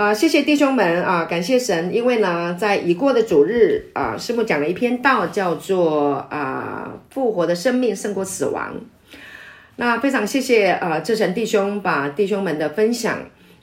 啊，谢谢弟兄们啊，感谢神，因为呢，在已过的主日啊，师母讲了一篇道，叫做啊，复活的生命胜过死亡。那非常谢谢啊，志成弟兄把弟兄们的分享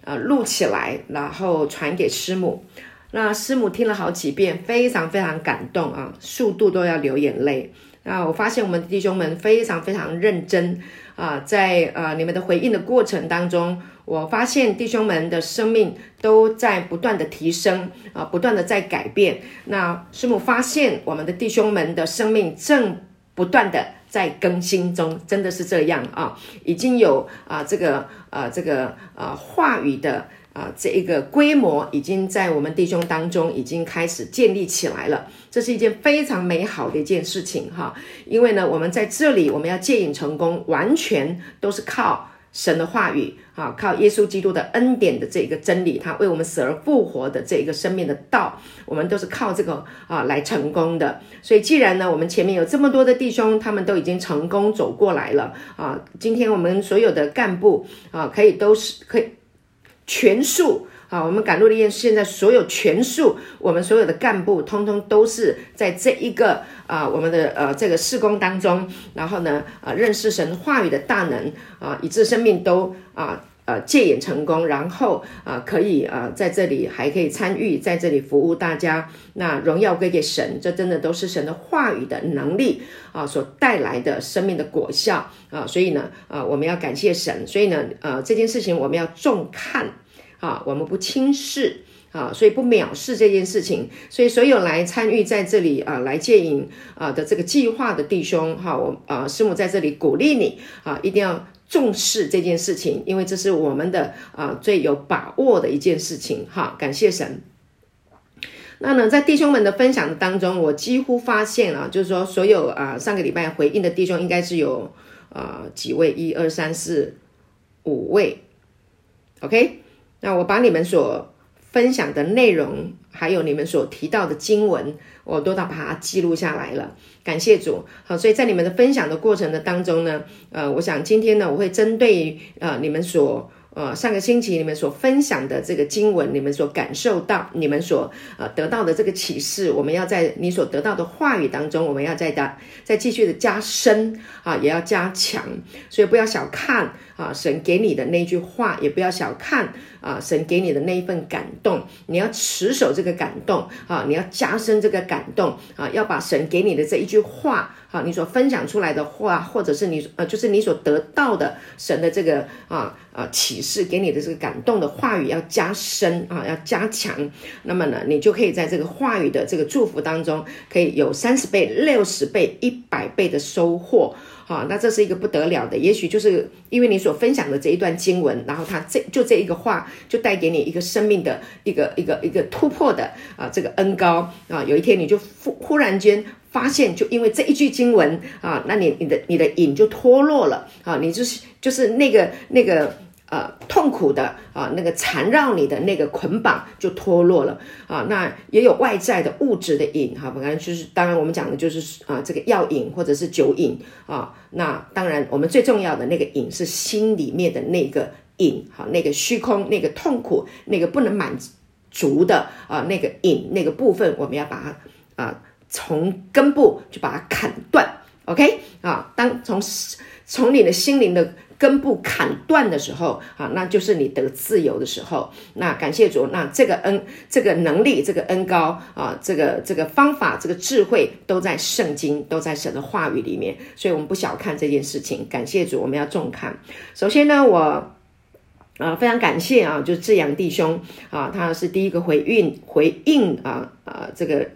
啊录起来，然后传给师母。那师母听了好几遍，非常非常感动啊，数度都要流眼泪。啊，我发现我们弟兄们非常非常认真啊，在啊你们的回应的过程当中，我发现弟兄们的生命都在不断的提升啊，不断的在改变。那师母发现我们的弟兄们的生命正不断的在更新中，真的是这样啊，已经有啊这个啊这个啊话语的。啊，这一个规模已经在我们弟兄当中已经开始建立起来了，这是一件非常美好的一件事情哈。因为呢，我们在这里我们要戒瘾成功，完全都是靠神的话语啊，靠耶稣基督的恩典的这个真理，他为我们死而复活的这一个生命的道，我们都是靠这个啊来成功的。所以，既然呢，我们前面有这么多的弟兄，他们都已经成功走过来了啊，今天我们所有的干部啊，可以都是可以。全数啊，我们赶路的医现在所有全数，我们所有的干部，通通都是在这一个啊，我们的呃这个事工当中，然后呢，啊认识神话语的大能啊，以致生命都啊呃戒瘾成功，然后啊可以啊在这里还可以参与，在这里服务大家，那荣耀归给神，这真的都是神的话语的能力啊所带来的生命的果效啊，所以呢，啊我们要感谢神，所以呢，呃这件事情我们要重看。啊，我们不轻视啊，所以不藐视这件事情。所以所有来参与在这里啊，来戒瘾啊的这个计划的弟兄，哈、我啊师母在这里鼓励你啊，一定要重视这件事情，因为这是我们的啊最有把握的一件事情。哈、感谢神。那呢，在弟兄们的分享当中，我几乎发现啊，就是说所有啊上个礼拜回应的弟兄，应该是有啊几位，一二三四五位，OK。那我把你们所分享的内容，还有你们所提到的经文，我都把它记录下来了。感谢主，好，所以在你们的分享的过程的当中呢，呃，我想今天呢，我会针对呃你们所呃上个星期你们所分享的这个经文，你们所感受到、你们所呃得到的这个启示，我们要在你所得到的话语当中，我们要再加再继续的加深啊，也要加强，所以不要小看。啊，神给你的那句话，也不要小看啊，神给你的那一份感动，你要持守这个感动啊，你要加深这个感动啊，要把神给你的这一句话，好，你所分享出来的话，或者是你呃，就是你所得到的神的这个啊啊启示给你的这个感动的话语，要加深啊，要加强，那么呢，你就可以在这个话语的这个祝福当中，可以有三十倍、六十倍、一百倍的收获。好，那这是一个不得了的，也许就是因为你所分享的这一段经文，然后他这就这一个话，就带给你一个生命的一个一个一个突破的啊，这个恩高啊，有一天你就忽忽然间发现，就因为这一句经文啊，那你你的你的瘾就脱落了啊，你就是就是那个那个。呃，痛苦的啊，那个缠绕你的那个捆绑就脱落了啊。那也有外在的物质的瘾哈，本来就是当然我们讲的就是啊，这个药瘾或者是酒瘾啊。那当然我们最重要的那个瘾是心里面的那个瘾哈，那个虚空、那个痛苦、那个不能满足的啊，那个瘾那个部分，我们要把它啊从根部就把它砍断。OK 啊，当从从你的心灵的。根部砍断的时候啊，那就是你得自由的时候。那感谢主，那这个恩、这个能力、这个恩高啊，这个这个方法、这个智慧都在圣经，都在神的话语里面。所以，我们不小看这件事情。感谢主，我们要重看。首先呢，我啊非常感谢啊，就是志阳弟兄啊，他是第一个回应回应啊啊这个。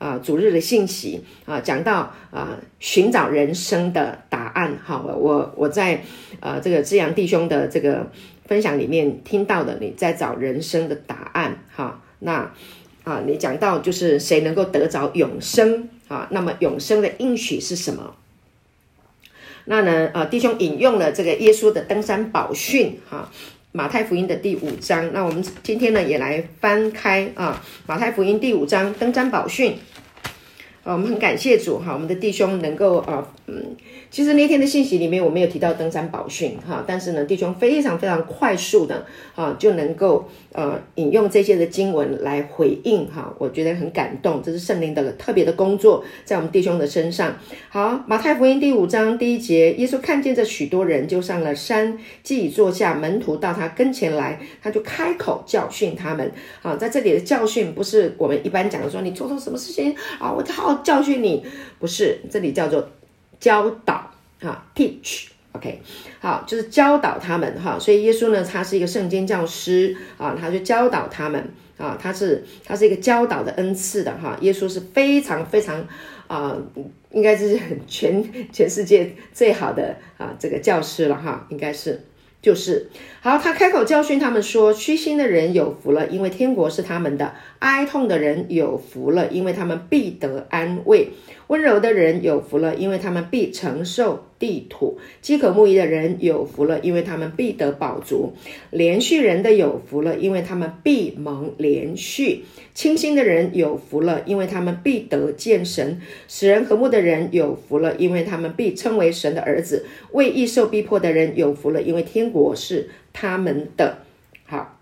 啊，主日的信息啊，讲到啊，寻找人生的答案。好，我我在呃这个志阳弟兄的这个分享里面听到的，你在找人生的答案。哈，那啊，你讲到就是谁能够得着永生啊？那么永生的应许是什么？那呢，啊，弟兄引用了这个耶稣的登山宝训，哈。马太福音的第五章，那我们今天呢也来翻开啊，马太福音第五章登山宝训。我们很感谢主哈，我们的弟兄能够啊嗯，其实那天的信息里面我没有提到登山宝训哈，但是呢，弟兄非常非常快速的啊就能够呃引用这些的经文来回应哈，我觉得很感动，这是圣灵的特别的工作在我们弟兄的身上。好，马太福音第五章第一节，耶稣看见这许多人，就上了山，既已坐下，门徒到他跟前来，他就开口教训他们。啊，在这里的教训不是我们一般讲的说你做错什么事情啊，我好好教训你，不是，这里叫做。教导哈，teach，OK，好，就是教导他们哈，所以耶稣呢，他是一个圣经教师啊，他就教导他们啊，他是他是一个教导的恩赐的哈，耶稣是非常非常啊，应该是全 全世界最好的啊这个教师了哈，应该是就是好，他开口教训他们说，虚心的人有福了，因为天国是他们的；哀痛的人有福了，因为他们必得安慰。温柔的人有福了，因为他们必承受地土；饥渴慕义的人有福了，因为他们必得饱足；连续人的有福了，因为他们必蒙连续；清心的人有福了，因为他们必得见神；使人和睦的人有福了，因为他们必称为神的儿子；为义受逼迫的人有福了，因为天国是他们的。好，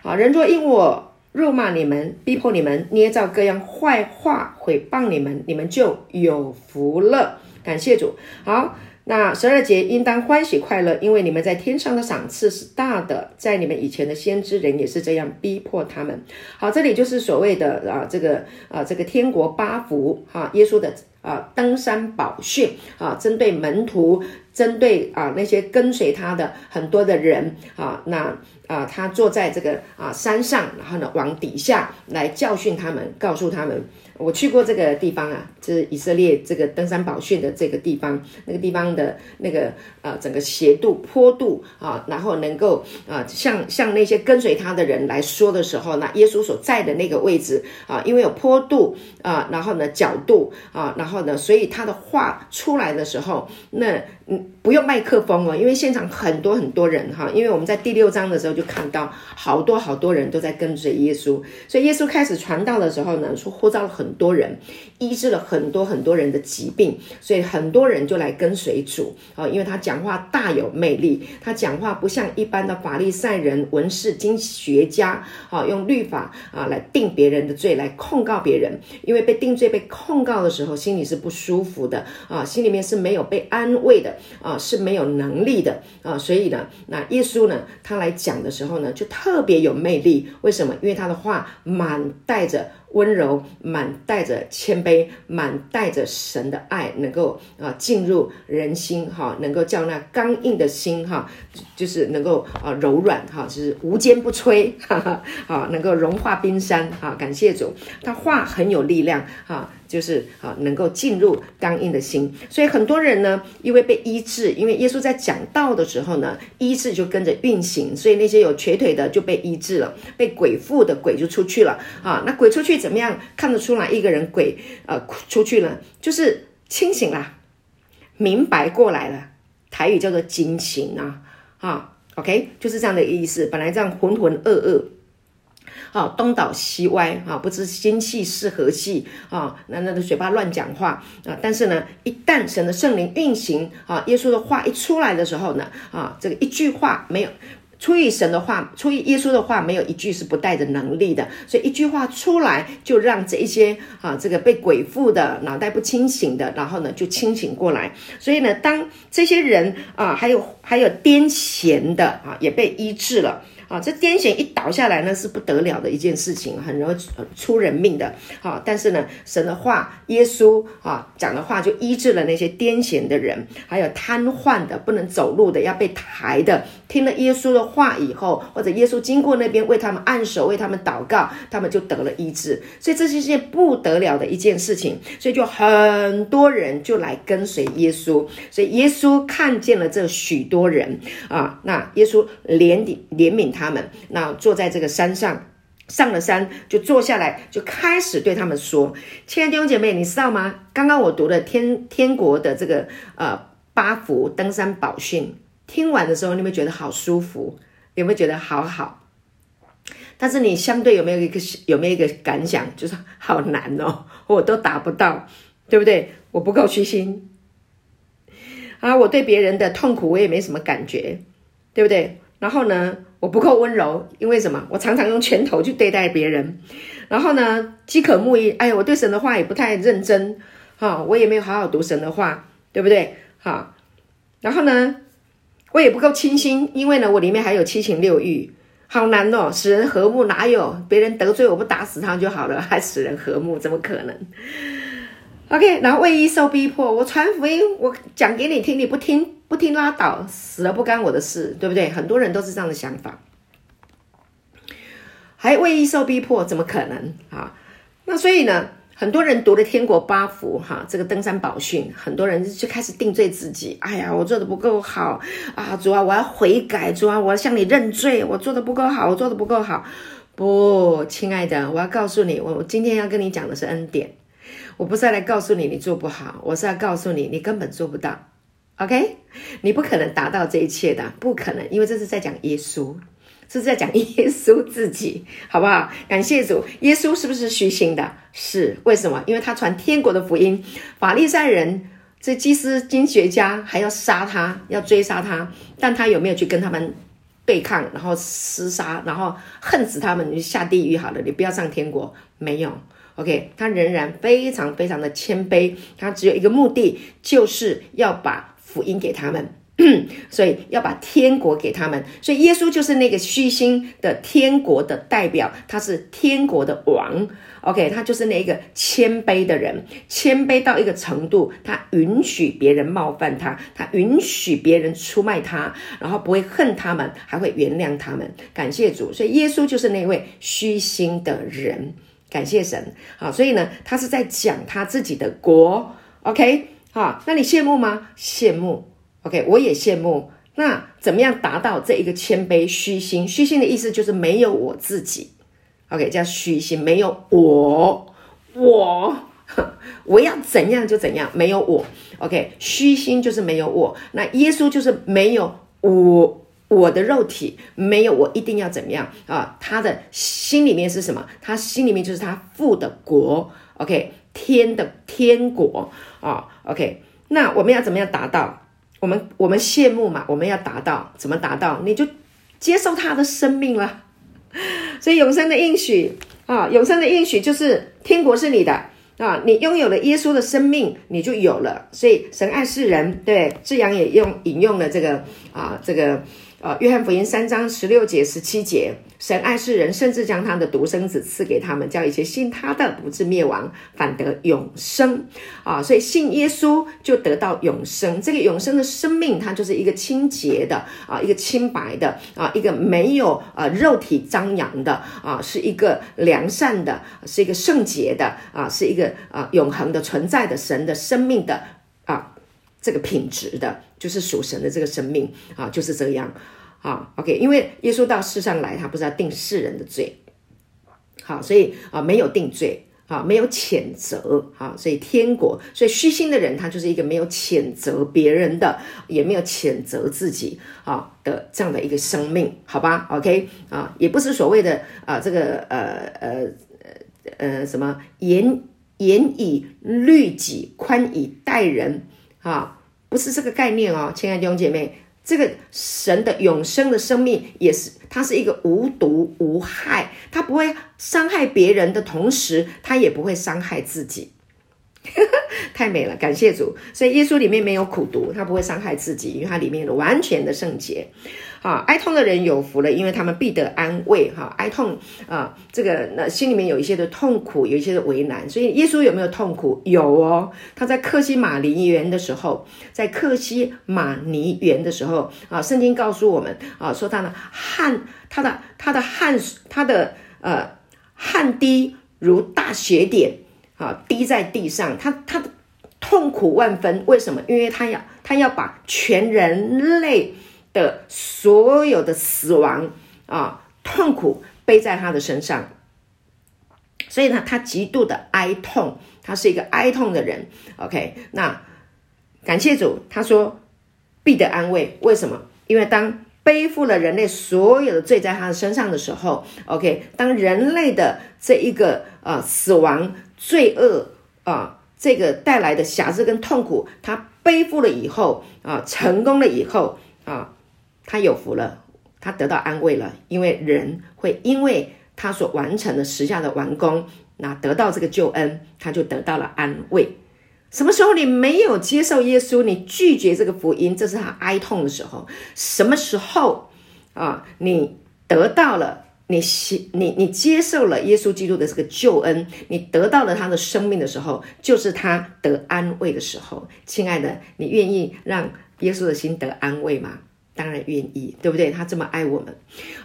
好，人若因我。辱骂你们，逼迫你们，捏造各样坏话，毁谤你们，你们就有福了。感谢主。好，那十二节应当欢喜快乐，因为你们在天上的赏赐是大的。在你们以前的先知人也是这样逼迫他们。好，这里就是所谓的啊，这个啊，这个天国八福哈，耶稣的啊登山宝训啊，针对门徒，针对啊那些跟随他的很多的人啊，那。啊，他坐在这个啊山上，然后呢，往底下来教训他们，告诉他们。我去过这个地方啊，就是以色列这个登山宝训的这个地方，那个地方的那个呃整个斜度坡度啊，然后能够啊向向那些跟随他的人来说的时候，那耶稣所在的那个位置啊，因为有坡度啊，然后呢角度啊，然后呢，所以他的话出来的时候，那嗯不用麦克风哦，因为现场很多很多人哈，因为我们在第六章的时候就看到好多好多人都在跟随耶稣，所以耶稣开始传道的时候呢，说呼召了很。多人医治了很多很多人的疾病，所以很多人就来跟随主啊，因为他讲话大有魅力，他讲话不像一般的法利赛人、文士、经学家啊，用律法啊来定别人的罪，来控告别人。因为被定罪、被控告的时候，心里是不舒服的啊，心里面是没有被安慰的啊，是没有能力的啊，所以呢，那耶稣呢，他来讲的时候呢，就特别有魅力。为什么？因为他的话满带着。温柔，满带着谦卑，满带着神的爱，能够啊进入人心哈，能够叫那刚硬的心哈，就是能够啊柔软哈，就是无坚不摧哈哈，啊能够融化冰山哈，感谢主，他话很有力量哈。就是啊，能够进入刚硬的心，所以很多人呢，因为被医治，因为耶稣在讲道的时候呢，医治就跟着运行，所以那些有瘸腿的就被医治了，被鬼附的鬼就出去了啊。那鬼出去怎么样看得出来一个人鬼呃出去了？就是清醒啦，明白过来了。台语叫做惊醒啊，啊，OK，就是这样的意思。本来这样浑浑噩噩。啊，东倒西歪啊，不知今夕是何夕啊！那那的嘴巴乱讲话啊！但是呢，一旦神的圣灵运行啊，耶稣的话一出来的时候呢，啊，这个一句话没有出于神的话，出于耶稣的话，没有一句是不带着能力的。所以一句话出来，就让这一些啊，这个被鬼附的、脑袋不清醒的，然后呢就清醒过来。所以呢，当这些人啊，还有还有癫痫的啊，也被医治了。啊，这癫痫一倒下来呢，是不得了的一件事情，很容易出人命的。啊，但是呢，神的话，耶稣啊讲的话，就医治了那些癫痫的人，还有瘫痪的、不能走路的、要被抬的。听了耶稣的话以后，或者耶稣经过那边为他们按手、为他们祷告，他们就得了医治。所以这是一件不得了的一件事情。所以就很多人就来跟随耶稣。所以耶稣看见了这许多人啊，那耶稣怜悯怜悯。他他们那坐在这个山上，上了山就坐下来，就开始对他们说：“亲爱的弟兄姐妹，你知道吗？刚刚我读了天天国的这个呃八福登山宝训，听完的时候，你有没有觉得好舒服？有没有觉得好好？但是你相对有没有一个有没有一个感想，就是好难哦，我都达不到。”对不对？我不够虚心啊，我对别人的痛苦我也没什么感觉，对不对？然后呢，我不够温柔，因为什么？我常常用拳头去对待别人。然后呢，饥渴慕义，哎呀，我对神的话也不太认真，哈，我也没有好好读神的话，对不对？哈，然后呢，我也不够清心，因为呢，我里面还有七情六欲，好难哦，使人和睦哪有？别人得罪我不打死他就好了，还使人和睦，怎么可能？OK，然后为义受逼迫，我传福音，我讲给你听，你不听，不听拉倒，死了不干我的事，对不对？很多人都是这样的想法。还为义受逼迫，怎么可能啊？那所以呢，很多人读了天国八福哈，这个登山宝训，很多人就开始定罪自己。哎呀，我做的不够好啊！主啊，我要悔改，主啊，我要向你认罪，我做的不够好，我做的不够好。不，亲爱的，我要告诉你，我今天要跟你讲的是恩典。我不是要来告诉你你做不好，我是要告诉你你根本做不到。OK，你不可能达到这一切的，不可能，因为这是在讲耶稣。这是在讲耶稣自己，好不好？感谢主，耶稣是不是虚心的？是，为什么？因为他传天国的福音，法利赛人这祭司经学家还要杀他，要追杀他，但他有没有去跟他们对抗，然后厮杀，然后恨死他们？你下地狱好了，你不要上天国。没有，OK，他仍然非常非常的谦卑，他只有一个目的，就是要把福音给他们。所以要把天国给他们，所以耶稣就是那个虚心的天国的代表，他是天国的王。OK，他就是那个谦卑的人，谦卑到一个程度，他允许别人冒犯他，他允许别人出卖他，然后不会恨他们，还会原谅他们。感谢主，所以耶稣就是那位虚心的人。感谢神。好，所以呢，他是在讲他自己的国。OK，好，那你羡慕吗？羡慕。OK，我也羡慕。那怎么样达到这一个谦卑虚心？虚心的意思就是没有我自己。OK，叫虚心，没有我，我，我要怎样就怎样，没有我。OK，虚心就是没有我。那耶稣就是没有我，我的肉体没有我，一定要怎么样啊？他的心里面是什么？他心里面就是他父的国。OK，天的天国啊。OK，那我们要怎么样达到？我们我们羡慕嘛，我们要达到，怎么达到？你就接受他的生命了。所以永生的应许啊，永生的应许就是天国是你的啊，你拥有了耶稣的生命，你就有了。所以神爱世人，对，志阳也用引用了这个啊，这个。呃，约翰福音三章十六节、十七节，神爱世人，甚至将他的独生子赐给他们，叫一切信他的不至灭亡，反得永生。啊，所以信耶稣就得到永生。这个永生的生命，它就是一个清洁的啊，一个清白的啊，一个没有呃肉体张扬的啊，是一个良善的，是一个圣洁的啊，是一个啊永恒的存在的神的生命的啊。这个品质的，就是属神的这个生命啊，就是这样啊。OK，因为耶稣到世上来，他不是要定世人的罪，好，所以啊，没有定罪啊，没有谴责啊，所以天国，所以虚心的人，他就是一个没有谴责别人的，也没有谴责自己啊的这样的一个生命，好吧？OK 啊，也不是所谓的啊，这个呃呃呃呃什么严严以律己，宽以待人。啊，不是这个概念哦，亲爱的弟兄姐妹，这个神的永生的生命也是，它是一个无毒无害，它不会伤害别人的同时，它也不会伤害自己。太美了，感谢主。所以耶稣里面没有苦毒，它不会伤害自己，因为它里面有完全的圣洁。啊，哀痛的人有福了，因为他们必得安慰。哈，哀痛啊，这个那心里面有一些的痛苦，有一些的为难。所以耶稣有没有痛苦？有哦。他在克西马尼园的时候，在克西马尼园的时候啊，圣经告诉我们啊，说他的汗，他的他的汗，他的呃汗滴如大雪点啊，滴在地上，他他痛苦万分。为什么？因为他要他要把全人类。的所有的死亡啊，痛苦背在他的身上，所以呢，他极度的哀痛，他是一个哀痛的人。OK，那感谢主，他说必得安慰。为什么？因为当背负了人类所有的罪在他的身上的时候，OK，当人类的这一个呃死亡罪恶啊。这个带来的瑕疵跟痛苦，他背负了以后啊，成功了以后啊，他有福了，他得到安慰了，因为人会因为他所完成的时下的完工，那得到这个救恩，他就得到了安慰。什么时候你没有接受耶稣，你拒绝这个福音，这是他哀痛的时候。什么时候啊，你得到了，你你你接受了耶稣基督的这个救恩，你得到了他的生命的时候，就是他得安慰的时候。亲爱的，你愿意让耶稣的心得安慰吗？当然愿意，对不对？他这么爱我们，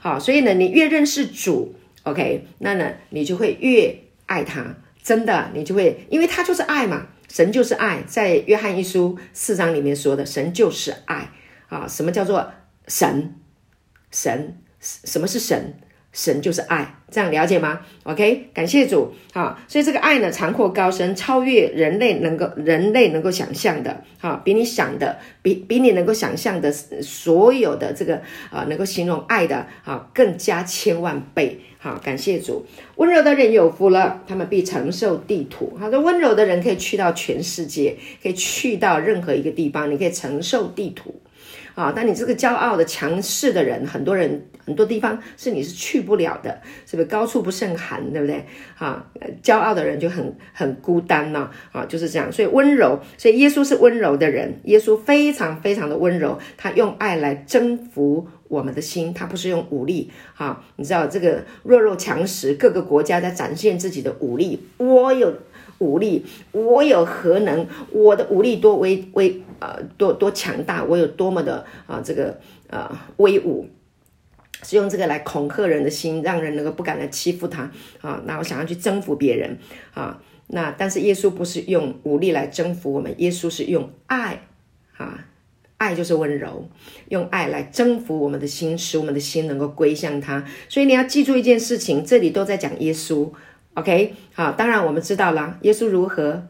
好，所以呢，你越认识主，OK，那呢，你就会越爱他。真的，你就会，因为他就是爱嘛。神就是爱，在约翰一书四章里面说的，神就是爱啊！什么叫做神？神，什么是神？神就是爱，这样了解吗？OK，感谢主啊！所以这个爱呢，长阔高深，超越人类能够人类能够想象的啊，比你想的，比比你能够想象的所有的这个啊，能够形容爱的啊，更加千万倍。好，感谢主。温柔的人有福了，他们必承受地土。他说，温柔的人可以去到全世界，可以去到任何一个地方，你可以承受地土。啊，但你这个骄傲的、强势的人，很多人很多地方是你是去不了的，是不是？高处不胜寒，对不对？啊，骄傲的人就很很孤单呢。啊，就是这样。所以温柔，所以耶稣是温柔的人，耶稣非常非常的温柔，他用爱来征服我们的心，他不是用武力。啊，你知道这个弱肉强食，各个国家在展现自己的武力，我有。武力，我有何能？我的武力多威威，呃，多多强大，我有多么的啊、这个呃威武，是用这个来恐吓人的心，让人能够不敢来欺负他啊。那我想要去征服别人啊，那但是耶稣不是用武力来征服我们，耶稣是用爱啊，爱就是温柔，用爱来征服我们的心，使我们的心能够归向他。所以你要记住一件事情，这里都在讲耶稣。OK，好，当然我们知道了，耶稣如何，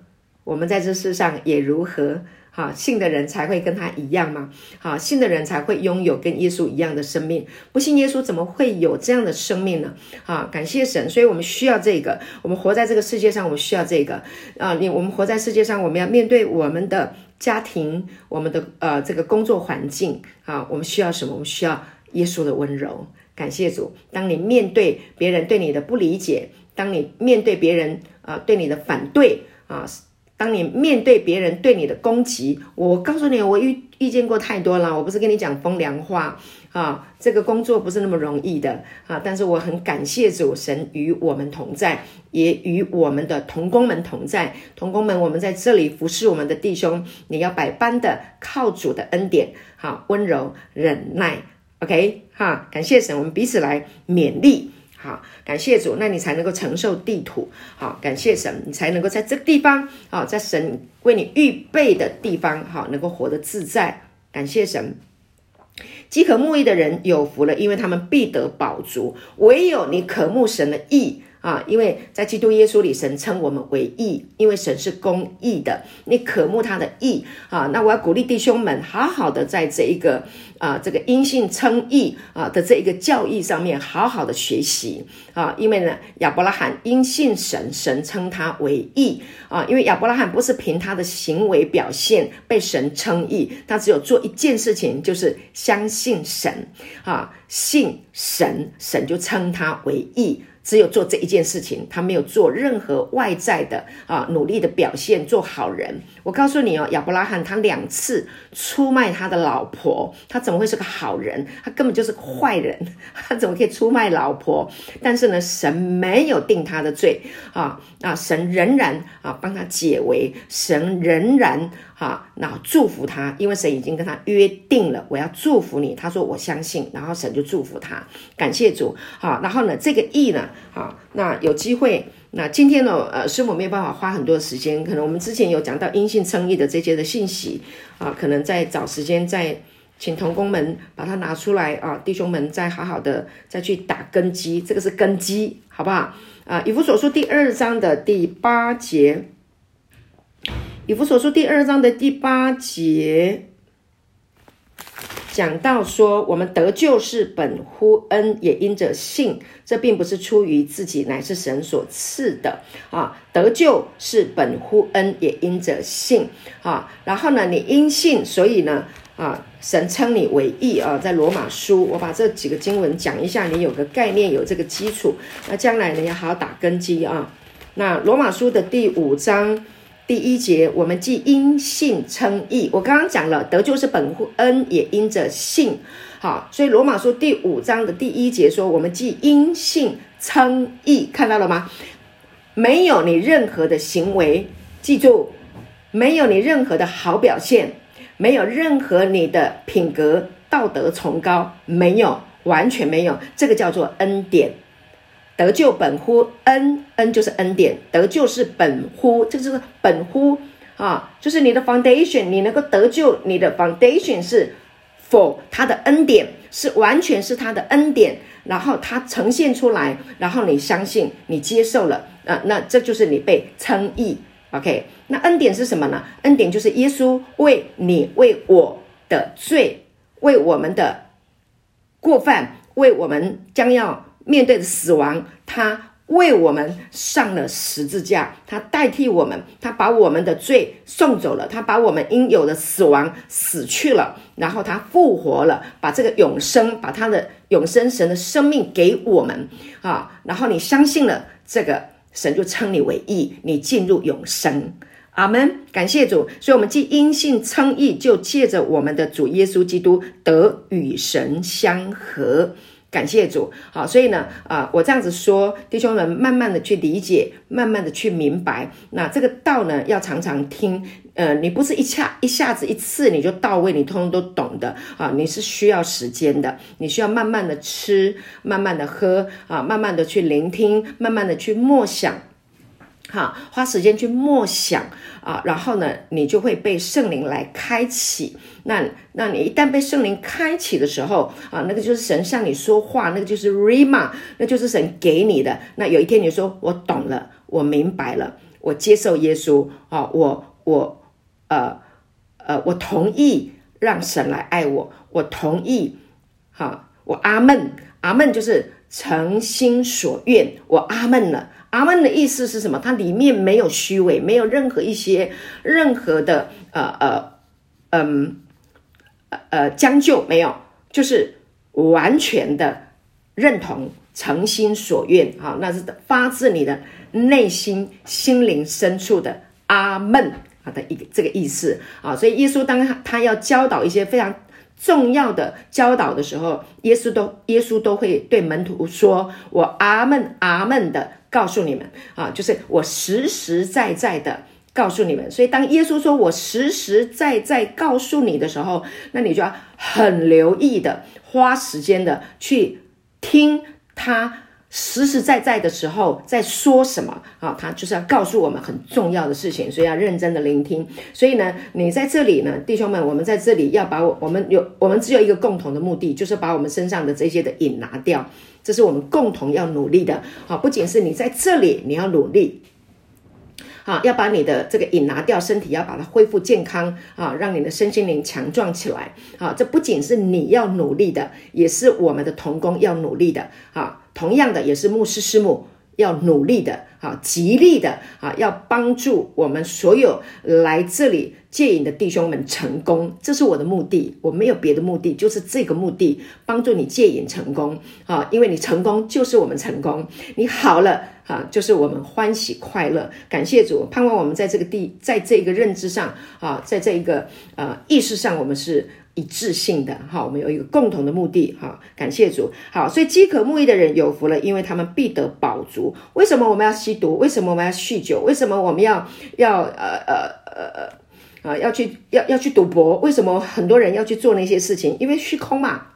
我们在这世上也如何。好，信的人才会跟他一样吗？好，信的人才会拥有跟耶稣一样的生命。不信耶稣怎么会有这样的生命呢？好，感谢神，所以我们需要这个。我们活在这个世界上，我们需要这个。啊，你我们活在世界上，我们要面对我们的家庭，我们的呃这个工作环境。啊，我们需要什么？我们需要耶稣的温柔。感谢主，当你面对别人对你的不理解。当你面对别人啊、对你的反对啊，当你面对别人对你的攻击，我告诉你，我遇遇见过太多了。我不是跟你讲风凉话啊，这个工作不是那么容易的啊。但是我很感谢主，神与我们同在，也与我们的同工们同在。同工们，我们在这里服侍我们的弟兄，你要百般的靠主的恩典，好、啊、温柔忍耐，OK 哈、感谢神，我们彼此来勉励。好，感谢主，那你才能够承受地土。好，感谢神，你才能够在这个地方，好，在神为你预备的地方，好，能够活得自在。感谢神，饥渴慕义的人有福了，因为他们必得饱足。唯有你渴慕神的义。啊，因为在基督耶稣里，神称我们为义，因为神是公义的。你渴慕他的义啊，那我要鼓励弟兄们，好好的在这一个啊，这个因信称义啊的这一个教义上面，好好的学习啊。因为呢，亚伯拉罕因信神，神称他为义啊。因为亚伯拉罕不是凭他的行为表现被神称义，他只有做一件事情，就是相信神啊，信神，神就称他为义。只有做这一件事情，他没有做任何外在的啊努力的表现，做好人。我告诉你哦，亚伯拉罕他两次出卖他的老婆，他怎么会是个好人？他根本就是个坏人，他怎么可以出卖老婆？但是呢，神没有定他的罪啊，那神仍然啊帮他解围，神仍然。啊，那祝福他，因为神已经跟他约定了，我要祝福你。他说我相信，然后神就祝福他，感谢主。好，然后呢，这个义呢，好，那有机会，那今天呢，呃，师母没有办法花很多时间，可能我们之前有讲到阴性称义的这些的信息啊，可能再找时间再请同工们把它拿出来啊，弟兄们再好好的再去打根基，这个是根基，好不好？啊，以弗所书第二章的第八节。以弗所书第二章的第八节，讲到说，我们得救是本乎恩，也因着信。这并不是出于自己，乃是神所赐的啊。得救是本乎恩，也因着信啊。然后呢，你因信，所以呢，啊，神称你为义啊。在罗马书，我把这几个经文讲一下，你有个概念，有这个基础。那将来呢，要好好打根基啊。那罗马书的第五章。第一节，我们既因信称义，我刚刚讲了，得救是本乎恩，也因着信。好，所以罗马书第五章的第一节说，我们既因信称义，看到了吗？没有你任何的行为，记住，没有你任何的好表现，没有任何你的品格道德崇高，没有，完全没有，这个叫做恩典。得救本乎恩，恩就是恩典。得救是本乎，这就是本乎啊，就是你的 foundation，你能够得救，你的 foundation 是 for 他的恩典，是完全是他的恩典，然后他呈现出来，然后你相信，你接受了，啊，那这就是你被称义。OK，那恩典是什么呢？恩典就是耶稣为你为我的罪，为我们的过犯，为我们将要。面对着死亡，他为我们上了十字架，他代替我们，他把我们的罪送走了，他把我们应有的死亡死去了，然后他复活了，把这个永生，把他的永生神的生命给我们啊，然后你相信了这个，神就称你为义，你进入永生。阿门，感谢主。所以，我们既因信称义，就借着我们的主耶稣基督得与神相合。感谢主，好，所以呢，啊、我这样子说，弟兄们，慢慢的去理解，慢慢的去明白。那这个道呢，要常常听，呃，你不是一下一下子一次你就到位，你通通都懂的啊，你是需要时间的，你需要慢慢的吃，慢慢的喝，啊，慢慢的去聆听，慢慢的去默想。哈，花时间去默想啊，然后呢，你就会被圣灵来开启。那，那你一旦被圣灵开启的时候啊，那个就是神向你说话，那个就是 Rhema，那就是神给你的。那有一天你说我懂了，我明白了，我接受耶稣啊，我我呃呃，我同意让神来爱我，我同意，哈、我阿门，阿门就是诚心所愿，我阿门了。阿门的意思是什么？它里面没有虚伪，没有任何一些任何的呃呃嗯呃，呃将就，没有，就是完全的认同，诚心所愿啊，那是发自你的内心心灵深处的阿门啊的一个这个意思啊。所以耶稣当他他要教导一些非常重要的教导的时候，耶稣都耶稣都会对门徒说：“我阿门阿门的。”告诉你们啊，就是我实实在在的告诉你们。所以当耶稣说我实实在在告诉你的时候，那你就要很留意的，花时间的去听他实实在在的时候在说什么啊。他就是要告诉我们很重要的事情，所以要认真的聆听。所以呢，你在这里呢，弟兄们，我们在这里要把我我们有我们只有一个共同的目的，就是把我们身上的这些的瘾拿掉。这是我们共同要努力的，好，不仅是你在这里，你要努力，啊，要把你的这个瘾拿掉，身体要把它恢复健康，啊，让你的身心灵强壮起来，啊，这不仅是你要努力的，也是我们的童工要努力的，啊，同样的也是牧师师母要努力的，啊，极力的，啊，要帮助我们所有来这里。戒瘾的弟兄们成功，这是我的目的，我没有别的目的，就是这个目的，帮助你戒瘾成功啊！因为你成功就是我们成功，你好了啊，就是我们欢喜快乐。感谢主，盼望我们在这个地，在这个认知上啊，在这一个呃意识上，我们是一致性的哈，我们有一个共同的目的哈。感谢主，好，所以饥渴慕义的人有福了，因为他们必得饱足。为什么我们要吸毒？为什么我们要酗酒？为什么我们要要呃呃呃呃？啊，要去要要去赌博，为什么很多人要去做那些事情？因为虚空嘛。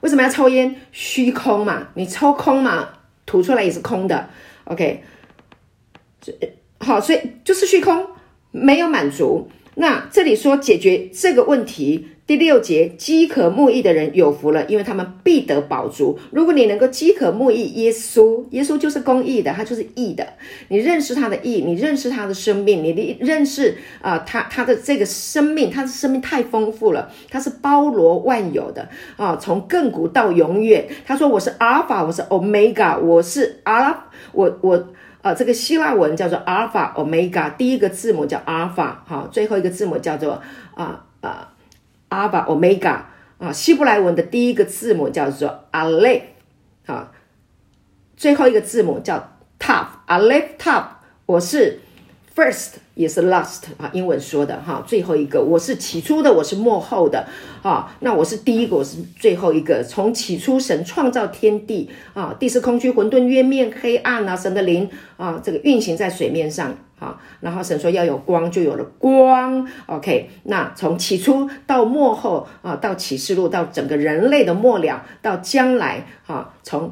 为什么要抽烟？虚空嘛，你抽空嘛，吐出来也是空的。OK，好，所以就是虚空，没有满足。那这里说解决这个问题，第六节，饥渴慕义的人有福了，因为他们必得饱足。如果你能够饥渴慕义，耶稣，耶稣就是公义的，他就是义的。你认识他的义，你认识他的生命，你认识啊、他他的这个生命，他的生命太丰富了，他是包罗万有的啊，从亘古到永远。他说：“我是阿尔法，我是欧米伽，我是阿拉，我我啊，这个希腊文叫做阿尔法欧米伽，第一个字母叫阿尔法，哈，最后一个字母叫做啊啊。呃阿尔法、欧米伽啊，希伯来文的第一个字母叫做 Ale，，啊，最后一个字母叫 Tav，阿勒 Tav，我是 first 也是 last 啊，英文说的哈，最后一个我是起初的，我是末后的啊，那我是第一个，我是最后一个。从起初神创造天地啊，地是空虚，混沌，渊面黑暗啊，神的灵啊，这个运行在水面上。好，然后神说要有光，就有了光。OK，那从起初到末后啊，到启示录，到整个人类的末了，到将来啊，从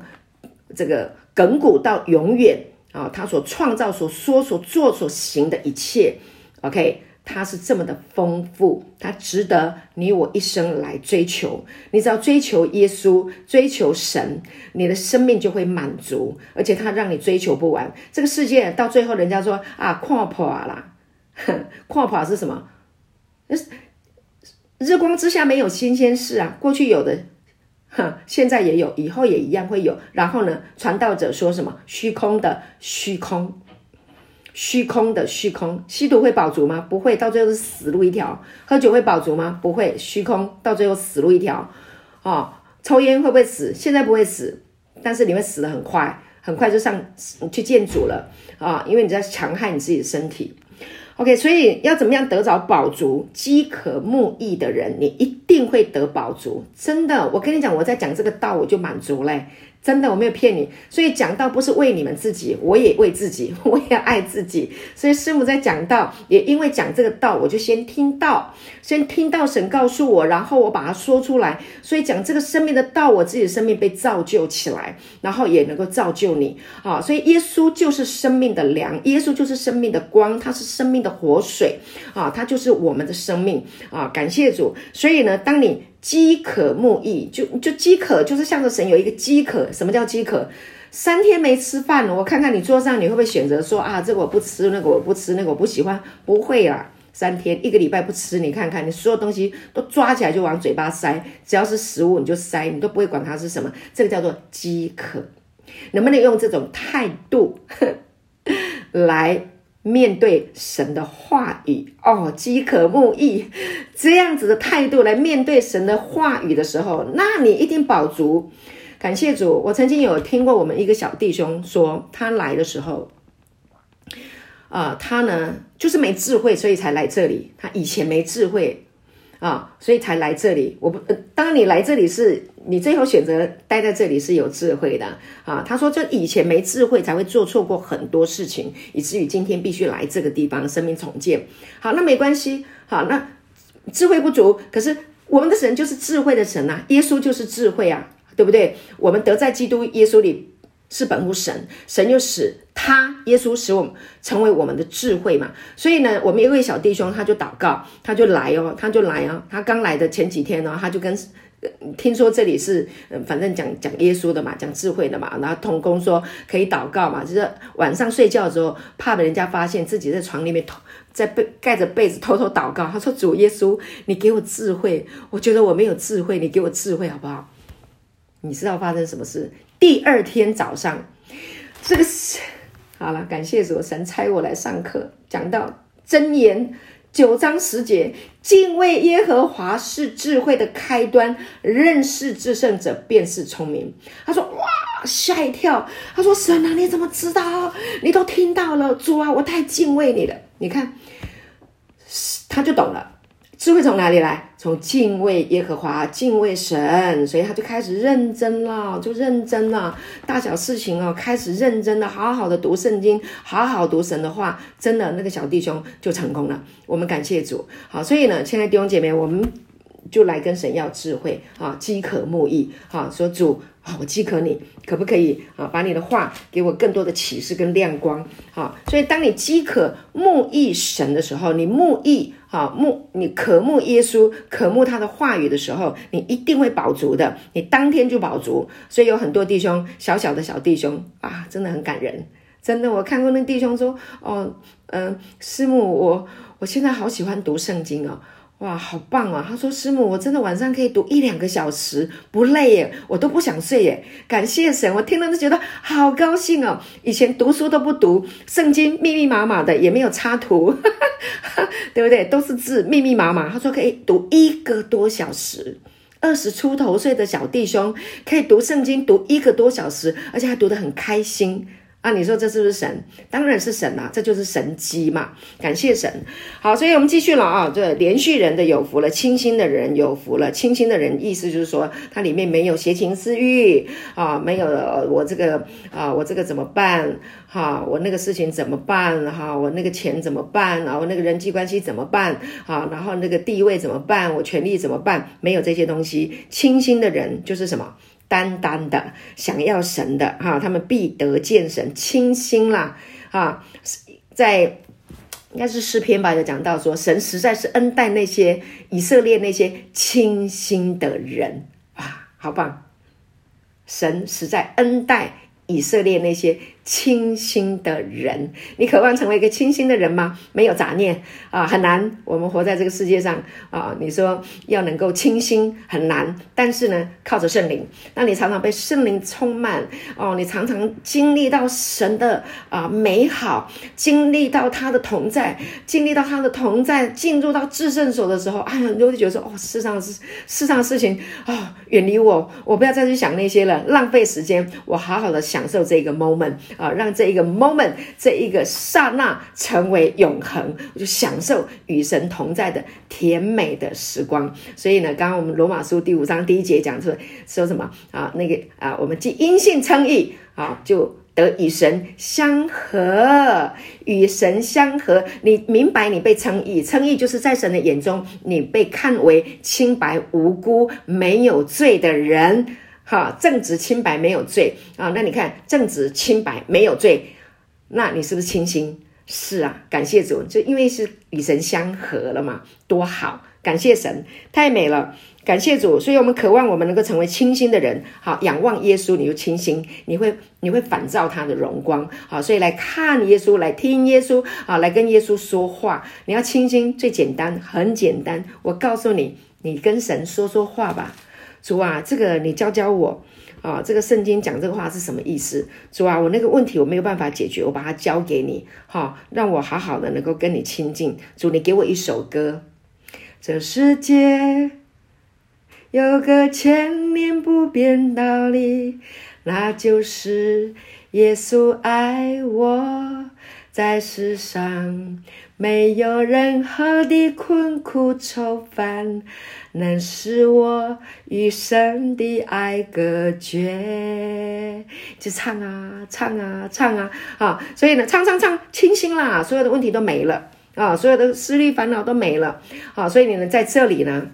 这个亘古到永远啊，他所创造、所说、所做、所行的一切，OK。它是这么的丰富，它值得你我一生来追求。你只要追求耶稣，追求神，你的生命就会满足，而且它让你追求不完。这个世界到最后，人家说啊，跨跑啦，跨跑是什么？日光之下没有新鲜事啊，过去有的，哼，现在也有，以后也一样会有。然后呢，传道者说什么？虚空的虚空。虚空的虚空，吸毒会饱足吗？不会，到最后是死路一条。喝酒会饱足吗？不会，虚空，到最后死路一条。哦，抽烟会不会死？现在不会死，但是你会死得很快，很快就上去见主了啊、因为你在强害你自己的身体。OK，所以要怎么样得着饱足？饥渴慕义的人，你一定会得饱足。真的，我跟你讲，我在讲这个道，我就满足嘞。真的，我没有骗你，所以讲道不是为你们自己，我也为自己，我也爱自己。所以师母在讲道，也因为讲这个道，我就先听到，先听到神告诉我，然后我把它说出来。所以讲这个生命的道，我自己的生命被造就起来，然后也能够造就你啊。所以耶稣就是生命的粮，耶稣就是生命的光，他是生命的活水啊，他就是我们的生命啊。感谢主。所以呢，当你。饥渴慕义，就就饥渴，就是向着神有一个饥渴。什么叫饥渴？三天没吃饭了，我看看你桌上，你会不会选择说啊，这个我不吃，那个我不吃，那个我不喜欢？不会啊，三天一个礼拜不吃，你看看，你所有东西都抓起来就往嘴巴塞，只要是食物你就塞，你都不会管它是什么。这个叫做饥渴。能不能用这种态度 来？面对神的话语哦，饥渴慕义，这样子的态度来面对神的话语的时候，那你一定饱足。感谢主，我曾经有听过我们一个小弟兄说，他来的时候，啊、他呢就是没智慧，所以才来这里。他以前没智慧。啊，所以才来这里。我不，呃，当你来这里是你最后选择待在这里是有智慧的啊。他说，就以前没智慧才会做错过很多事情，以至于今天必须来这个地方生命重建。好，那没关系。好，那智慧不足，可是我们的神就是智慧的神啊，耶稣就是智慧啊，对不对？我们得在基督耶稣里。是本乎神，神又使他耶稣使我们成为我们的智慧嘛。所以呢，我们一位小弟兄他就祷告，他就来哦，他就来哦。他刚来的前几天呢、他就跟听说这里是反正讲讲耶稣的嘛，讲智慧的嘛。然后同工说可以祷告嘛，就是晚上睡觉的时候怕被人家发现自己在床里面偷在被盖着被子偷偷祷告。他说主耶稣，你给我智慧，我觉得我没有智慧，你给我智慧好不好？你知道发生什么事？第二天早上，这个是好了，感谢主神差我来上课，讲到箴言九章十节，敬畏耶和华是智慧的开端，认识至圣者便是聪明。他说：“哇，吓一跳！”他说：“神啊，你怎么知道？你都听到了，主啊，我太敬畏你了。”你看，他就懂了。智慧从哪里来？从敬畏耶和华，敬畏神，所以他就开始认真了，就认真了，大小事情哦，开始认真的，好好的读圣经，好好读神的话，真的那个小弟兄就成功了。我们感谢主。好，所以呢，亲爱的弟兄姐妹，我们就来跟神要智慧啊，饥渴慕义啊，说主啊，我饥渴你，可不可以啊，把你的话给我更多的启示跟亮光啊？所以当你饥渴慕义神的时候，你慕义啊慕你渴慕耶稣，渴慕他的话语的时候，你一定会饱足的，你当天就饱足。所以有很多弟兄，小小的小弟兄啊，真的很感人，真的，我看过那弟兄说，哦，嗯、师母，我我现在好喜欢读圣经哦。哇，好棒啊！他说：“师母，我真的晚上可以读一两个小时，不累耶，我都不想睡耶。感谢神，我听了都觉得好高兴哦。以前读书都不读，圣经密密麻麻的，也没有插图，哈哈，对不对？都是字，密密麻麻。他说可以读一个多小时，二十出头岁的小弟兄可以读圣经读一个多小时，而且还读得很开心。”啊，你说这是不是神？当然是神啊，这就是神机嘛！感谢神。好，所以我们继续了啊。这连续人的有福了，清心的人有福了。清心的人意思就是说，他里面没有邪情私欲啊，没有我这个啊，我这个怎么办？哈、我那个事情怎么办？哈、我那个钱怎么办？啊，我那个人际关系怎么办？啊，然后那个地位怎么办？我权力怎么办？没有这些东西，清心的人就是什么？单单的想要神的哈，他们必得见神，清心啦啊，在应该是诗篇吧，就讲到说，神实在是恩待那些以色列那些清心的人啊，好棒！神实在恩待以色列那些。清新的人，你渴望成为一个清新的人吗？没有杂念啊，很难。我们活在这个世界上啊，你说要能够清新很难。但是呢，靠着圣灵，那你常常被圣灵充满哦，你常常经历到神的啊美好，经历到他的同在，经历到他的同在，进入到至圣所的时候，哎呀，你就会觉得说哦，世上是世上的事情啊，哦，远离我，我不要再去想那些了，浪费时间，我好好的享受这个 moment。啊，让这一个 moment，这一个刹那成为永恒，我就享受与神同在的甜美的时光。所以呢，刚刚我们罗马书第五章第一节讲说说什么啊？那个啊，我们既因信称义啊，就得与神相合，与神相合。你明白，你被称义，称义就是在神的眼中，你被看为清白无辜、没有罪的人。哈，正直清白没有罪啊！那你看，正直清白没有罪，那你是不是清新？是啊，感谢主，就因为是与神相合了嘛，多好！感谢神，太美了，感谢主。所以我们渴望我们能够成为清新的人。好，仰望耶稣，你就清新，你会你会反照他的荣光。好，所以来看耶稣，来听耶稣，啊，来跟耶稣说话。你要清新，最简单，很简单。我告诉你，你跟神说说话吧。主啊，这个你教教我啊！这个圣经讲这个话是什么意思？主啊，我那个问题我没有办法解决，我把它交给你，哈、让我好好的能够跟你亲近。主，你给我一首歌。这世界有个千年不变道理，那就是耶稣爱我，在世上没有任何的困苦愁烦。能使我与神的爱隔绝，就唱啊唱啊唱啊啊！所以呢，唱唱唱，清新啦，所有的问题都没了啊，所有的思虑烦恼都没了啊！所以你呢，在这里呢，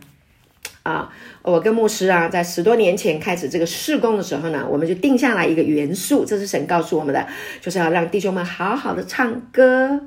啊，我跟牧师啊，在十多年前开始这个事工的时候呢，我们就定下来一个元素，这是神告诉我们的，就是要让弟兄们好好的唱歌。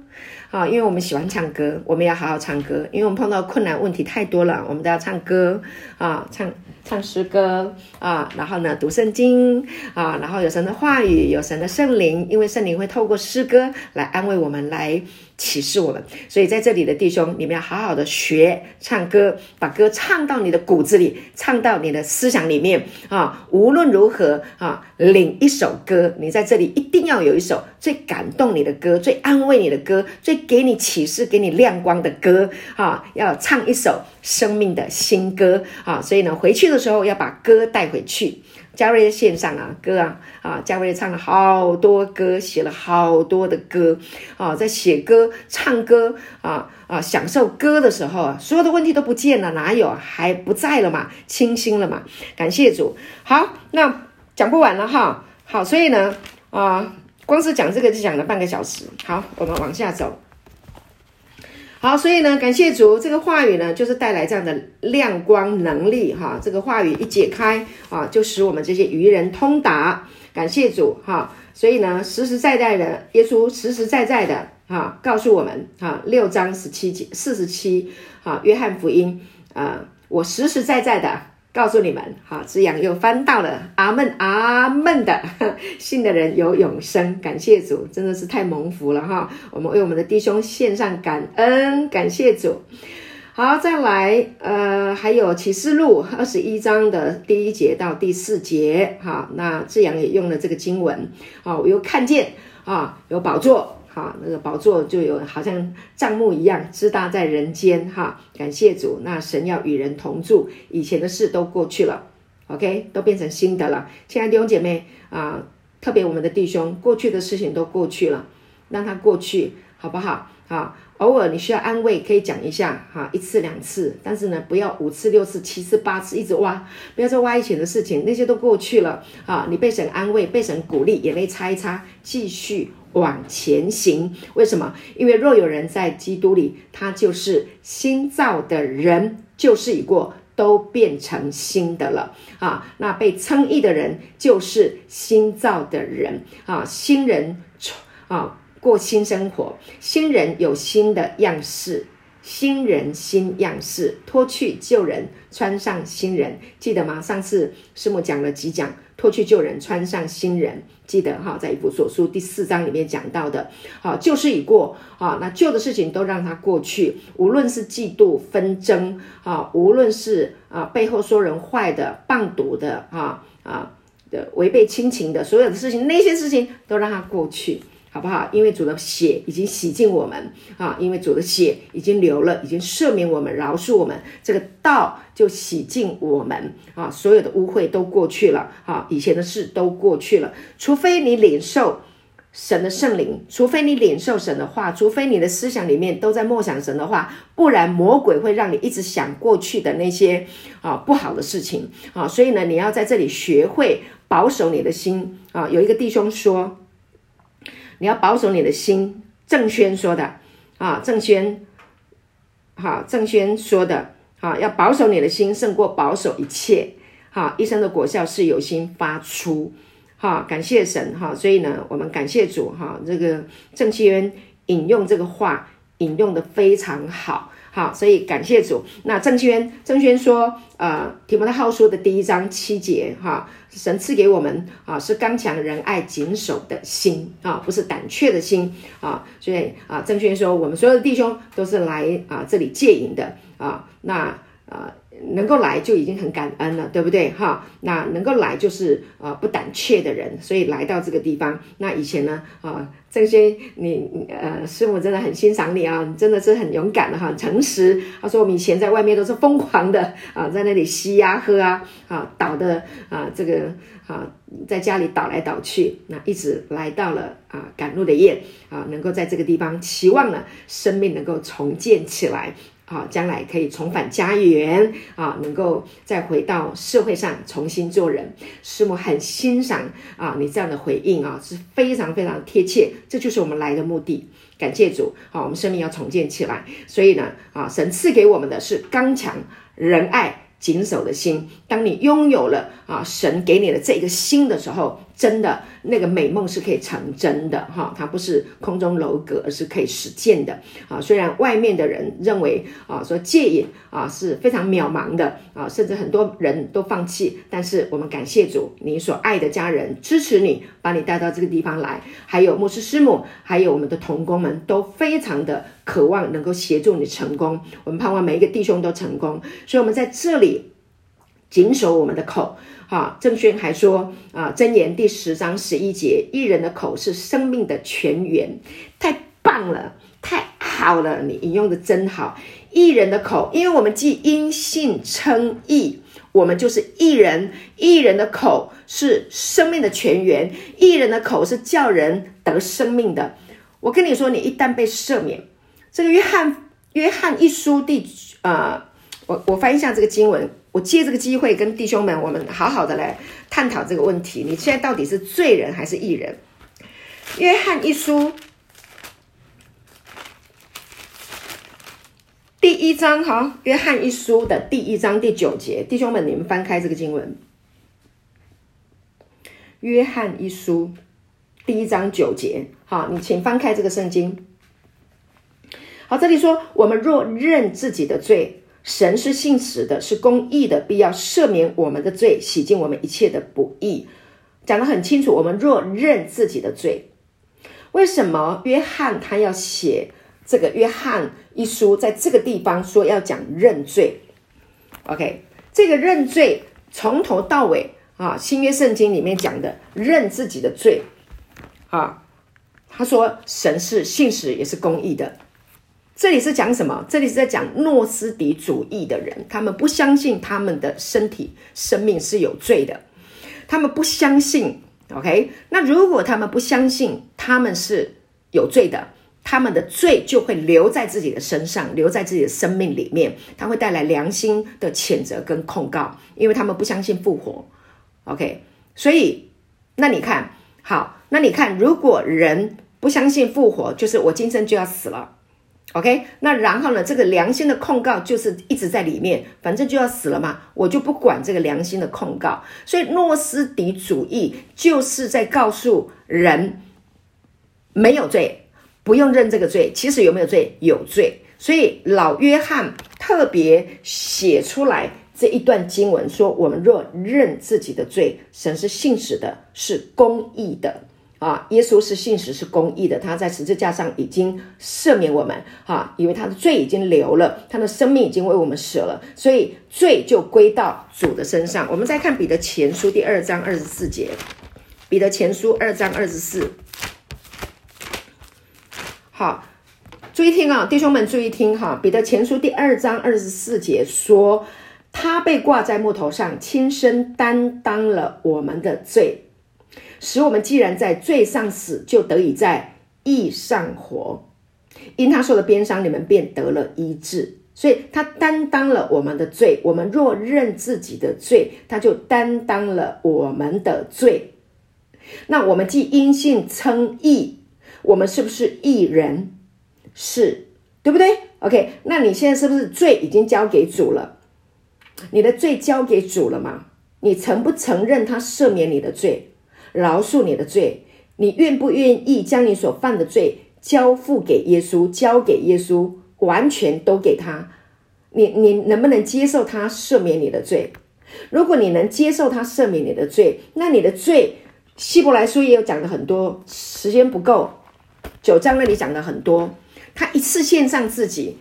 啊，因为我们喜欢唱歌，我们要好好唱歌。因为我们碰到困难问题太多了，我们都要唱歌啊，唱唱诗歌啊，然后呢，读圣经啊，然后有神的话语，有神的圣灵，因为圣灵会透过诗歌来安慰我们，来。启示我们，所以在这里的弟兄，你们要好好的学唱歌，把歌唱到你的骨子里，唱到你的思想里面啊！无论如何啊，领一首歌，你在这里一定要有一首最感动你的歌，最安慰你的歌，最给你启示、给你亮光的歌啊！要唱一首生命的新歌啊！所以呢，回去的时候要把歌带回去。嘉瑞在线上啊，歌啊啊，嘉瑞唱了好多歌，写了好多的歌啊，在写歌、唱歌啊啊，享受歌的时候啊，所有的问题都不见了，哪有？还不在了嘛，清新了嘛，感谢主。好，那讲不完了哈，好，所以呢啊，光是讲这个就讲了半个小时。好，我们往下走。好，所以呢，感谢主，这个话语呢，就是带来这样的亮光能力哈。这个话语一解开啊，就使我们这些愚人通达。感谢主哈。所以呢，实实在在的，耶稣实实在在的哈，告诉我们哈，六章十七节四十七哈，约翰福音啊，我实实在在的。告诉你们，哈，子阳又翻到了，阿门，阿门的，信的人有永生，感谢主，真的是太蒙福了哈。我们为我们的弟兄献上感恩，感谢主。好，再来，呃，还有启示录二十一章的第一节到第四节，哈，那子阳也用了这个经文，啊，我又看见啊，有宝座。好，那个宝座就有好像帐幕一样，支搭在人间。哈，感谢主，那神要与人同住，以前的事都过去了，OK，都变成新的了。亲爱的弟兄姐妹啊，特别我们的弟兄，过去的事情都过去了，让它过去，好不好？好，偶尔你需要安慰，可以讲一下，哈，一次两次，但是呢，不要五次六次七次八次一直挖，不要再挖以前的事情，那些都过去了。啊，你被神安慰，被神鼓励，眼泪擦一擦，继续。往前行，为什么？因为若有人在基督里，他就是新造的人，旧事已过，都变成新的了啊！那被称义的人就是新造的人啊，新人啊，过新生活，新人有新的样式，新人新样式，脱去旧人，穿上新人，记得吗？上次师母讲了几讲。脱去旧人，穿上新人，记得哈，在一部所书第四章里面讲到的，好，旧事已过啊，那旧的事情都让它过去。无论是嫉妒纷争啊，无论是啊背后说人坏的、谤讟的啊啊的违背亲情的所有的事情，那些事情都让它过去。好不好？因为主的血已经洗净我们啊！因为主的血已经流了，已经赦免我们，饶恕我们。这个道就洗净我们啊！所有的污秽都过去了啊！以前的事都过去了。除非你领受神的圣灵，除非你领受神的话，除非你的思想里面都在默想神的话，不然魔鬼会让你一直想过去的那些啊不好的事情啊！所以呢，你要在这里学会保守你的心啊！有一个弟兄说。你要保守你的心，郑轩说的。啊，郑轩，哈，郑轩说的。啊，要保守你的心胜过保守一切，哈，一生的果效是由心发出，哈，感谢神哈，所以呢，我们感谢主哈，这个郑轩引用这个话引用的非常好。好，所以感谢主。那郑轩，郑轩说，呃，提摩太后书的第一章七节，哈，神赐给我们啊，是刚强仁爱谨守的心啊，不是胆怯的心啊。所以啊，郑轩说，我们所有的弟兄都是来啊这里借营的啊，那啊。能够来就已经很感恩了，对不对？哈，那能够来就是呃不胆怯的人，所以来到这个地方。那以前呢，啊，这些你呃师母真的很欣赏你啊，你真的是很勇敢的哈，很诚实。他说我们以前在外面都是疯狂的啊，在那里吸呀喝啊，啊倒的啊这个啊在家里倒来倒去，那一直来到了啊赶路的夜啊，能够在这个地方期望呢生命能够重建起来。啊，将来可以重返家园啊，能够再回到社会上重新做人。师母很欣赏啊，你这样的回应啊，是非常非常贴切。这就是我们来的目的。感谢主，好，我们生命要重建起来。所以呢，啊，神赐给我们的是刚强、仁爱、谨守的心。当你拥有了啊，神给你的这个心的时候，真的。那个美梦是可以成真的哈，它不是空中楼阁，而是可以实践的啊。虽然外面的人认为啊，说戒瘾啊是非常渺茫的啊，甚至很多人都放弃，但是我们感谢主，你所爱的家人支持你，把你带到这个地方来，还有牧师师母，还有我们的同工们都非常的渴望能够协助你成功。我们盼望每一个弟兄都成功，所以我们在这里谨守我们的口。啊，郑轩还说啊，箴言第十章十一节，义人的口是生命的泉源，太棒了，太好了，你引用的真好。义人的口，因为我们既因信称义，我们就是义人。义人的口是生命的泉源，义人的口是叫人得生命的。我跟你说，你一旦被赦免，这个约翰约翰一书第啊、我我翻译一下这个经文。我借这个机会跟弟兄们，我们好好的来探讨这个问题：你现在到底是罪人还是义人？约翰一书第一章哈，约翰一书的第一章第九节，弟兄们，你们翻开这个经文。约翰一书第一章九节，好，你请翻开这个圣经。好，这里说，我们若认自己的罪，神是信实的，是公义的，必要赦免我们的罪，洗净我们一切的不义。讲得很清楚，我们若认自己的罪，为什么约翰他要写这个约翰一书，在这个地方说要讲认罪？OK，这个认罪从头到尾啊，新约圣经里面讲的认自己的罪啊，他说神是信实也是公义的。这里是讲什么？这里是在讲诺斯底主义的人，他们不相信他们的身体、生命是有罪的，他们不相信。OK，那如果他们不相信他们是有罪的，他们的罪就会留在自己的身上，留在自己的生命里面，他会带来良心的谴责跟控告，因为他们不相信复活。OK，所以那你看好，那你看，如果人不相信复活，就是我今生就要死了。OK，那然后呢？这个良心的控告就是一直在里面，反正就要死了嘛，我就不管这个良心的控告。所以诺斯底主义就是在告诉人没有罪，不用认这个罪。其实有没有罪？有罪。所以老约翰特别写出来这一段经文，说：我们若认自己的罪，神是信实的，是公义的。啊，耶稣是信实是公义的，他在十字架上已经赦免我们，哈、啊，因为他的罪已经流了，他的生命已经为我们舍了，所以罪就归到主的身上。我们再看彼得前书第二章二十四节，彼得前书二章二十四，好，注意听啊，弟兄们注意听哈，彼得前书第二章二十四节说，他被挂在木头上，亲身担当了我们的罪。使我们既然在罪上死，就得以在义上活。因他受了鞭伤，你们便得了医治。所以他担当了我们的罪。我们若认自己的罪，他就担当了我们的罪。那我们既因信称义，我们是不是义人？是，对不对？OK，那你现在是不是罪已经交给主了？你的罪交给主了吗？你承不承认他赦免你的罪？饶恕你的罪，你愿不愿意将你所犯的罪交付给耶稣，交给耶稣，完全都给他？你你能不能接受他赦免你的罪？如果你能接受他赦免你的罪，那你的罪，希伯来书也有讲的很多，时间不够，九章那里讲的很多，他一次献上自己，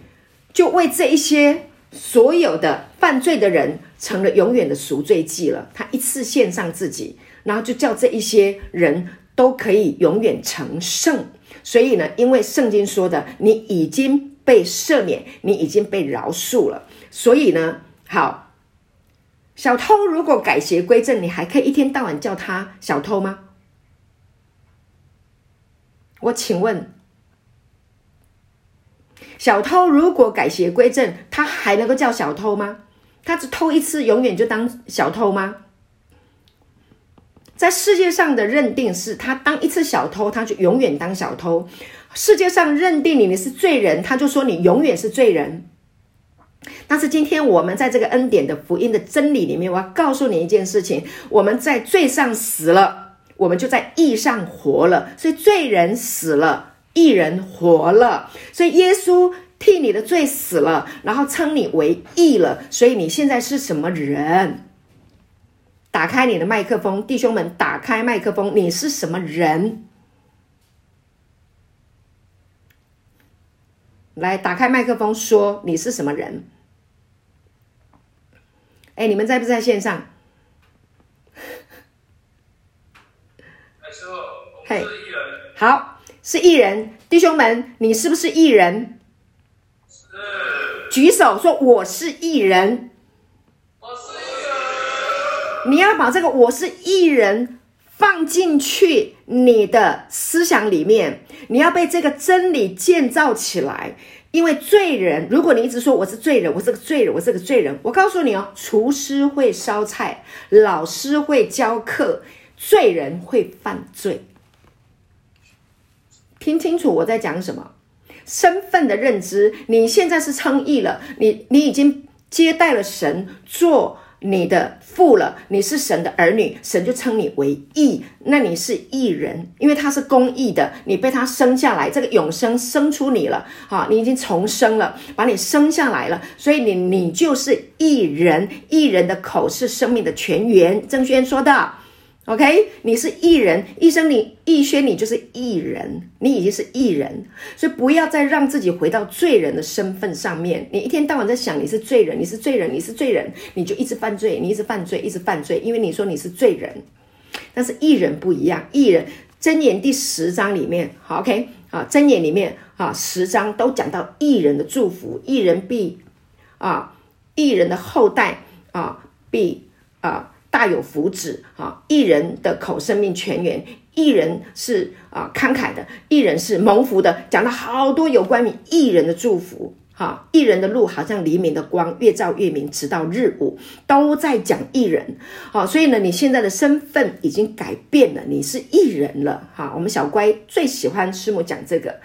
就为这一些所有的犯罪的人成了永远的赎罪祭了。他一次献上自己。然后就叫这一些人都可以永远成圣，所以呢，因为圣经说的，你已经被赦免，你已经被饶恕了，所以呢，好，小偷如果改邪归正，你还可以一天到晚叫他小偷吗？我请问，小偷如果改邪归正，他还能够叫小偷吗？他只偷一次，永远就当小偷吗？在世界上的认定是他当一次小偷，他就永远当小偷。世界上认定你你是罪人，他就说你永远是罪人。但是今天我们在这个恩典的福音的真理里面，我要告诉你一件事情：我们在罪上死了，我们就在义上活了。所以罪人死了，义人活了。所以耶稣替你的罪死了，然后称你为义了。所以你现在是什么人？打开你的麦克风，弟兄们，打开麦克风。你是什么人？来，打开麦克风，说你是什么人？哎，你们在不在线上？嘿，好，是艺人，弟兄们，你是不是艺人？是。举手说我是艺人。你要把这个“我是艺人”放进去你的思想里面，你要被这个真理建造起来。因为罪人，如果你一直说我是罪人，我是个罪人，我是个罪人，我告诉你哦，厨师会烧菜，老师会教课，罪人会犯罪。听清楚我在讲什么？身份的认知，你现在是称义了，你你已经接待了神做。你的父了，你是神的儿女，神就称你为义，那你是义人，因为他是公义的，你被他生下来，这个永生生出你了，啊，你已经重生了，把你生下来了，所以你你就是义人，义人的口是生命的泉源，郑轩说的。OK，你是艺人，医生你艺轩，你就是艺人，你已经是艺人，所以不要再让自己回到罪人的身份上面。你一天到晚在想你是罪人，你是罪人，你是罪人，你就一直犯罪，你一直犯罪，一直犯罪，因为你说你是罪人。但是艺人不一样，艺人箴言第十章里面，好 OK 啊，箴言里面啊十章都讲到艺人的祝福，艺人必啊，艺人的后代啊必啊。大有福祉啊！义人的口生命泉源，义人是啊慷慨的，义人是蒙福的。讲了好多有关于义人的祝福，哈！义人的路好像黎明的光，越照越明，直到日午，都在讲义人。好，所以呢，你现在的身份已经改变了，你是义人了。哈，我们小乖最喜欢师母讲这个。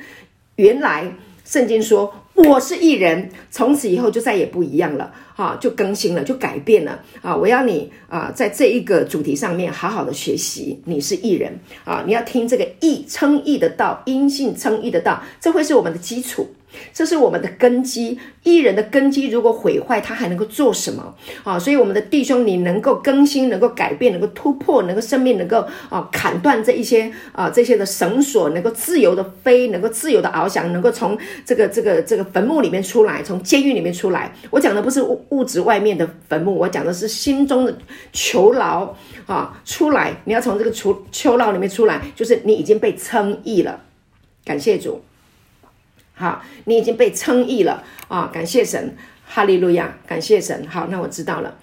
原来圣经说。我是艺人，从此以后就再也不一样了，哈，就更新了，就改变了啊！我要你啊，在这一个主题上面好好的学习。你是艺人啊，你要听这个义称义的道，音信称义的道，这会是我们的基础。这是我们的根基，艺人的根基如果毁坏，他还能够做什么啊？所以我们的弟兄，你能够更新，能够改变，能够突破，能够生命能够啊砍断这一些啊这些的绳索，能够自由的飞，能够自由的翱翔，能够从这个这个这个坟墓里面出来，从监狱里面出来。我讲的不是物物质外面的坟墓，我讲的是心中的囚牢啊！出来，你要从这个囚囚牢里面出来，就是你已经被称义了。感谢主。好，你已经被称义了啊！感谢神，哈利路亚！感谢神。好，那我知道了。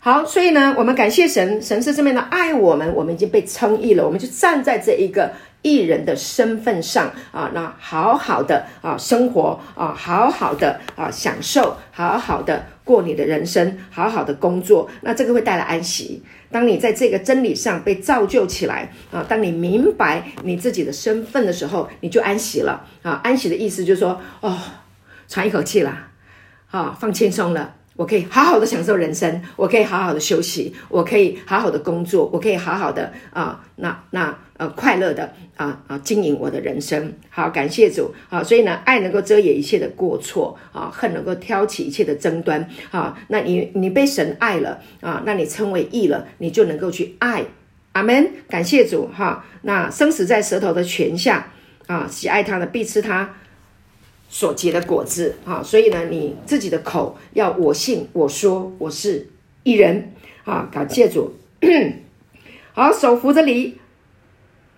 好，所以呢，我们感谢神，神是这么的爱我们，我们已经被称义了，我们就站在这一个义人的身份上啊，那好好的啊生活啊，好好的啊享受，好好的过你的人生，好好的工作，那这个会带来安息。当你在这个真理上被造就起来啊，当你明白你自己的身份的时候，你就安息了啊。安息的意思就是说，哦，喘一口气啦，啊，放轻松了，我可以好好的享受人生，我可以好好的休息，我可以好好的工作，我可以好好的啊，那那。呃，快乐的啊啊，经营我的人生。好，感谢主啊！所以呢，爱能够遮掩一切的过错啊，恨能够挑起一切的争端啊。那你你被神爱了啊，那你称为义了，你就能够去爱。阿门！感谢主哈、那生死在舌头的权下啊，喜爱他的必吃他所结的果子啊。所以呢，你自己的口要我信，我说我是义人啊。感谢主。好，手扶着犁。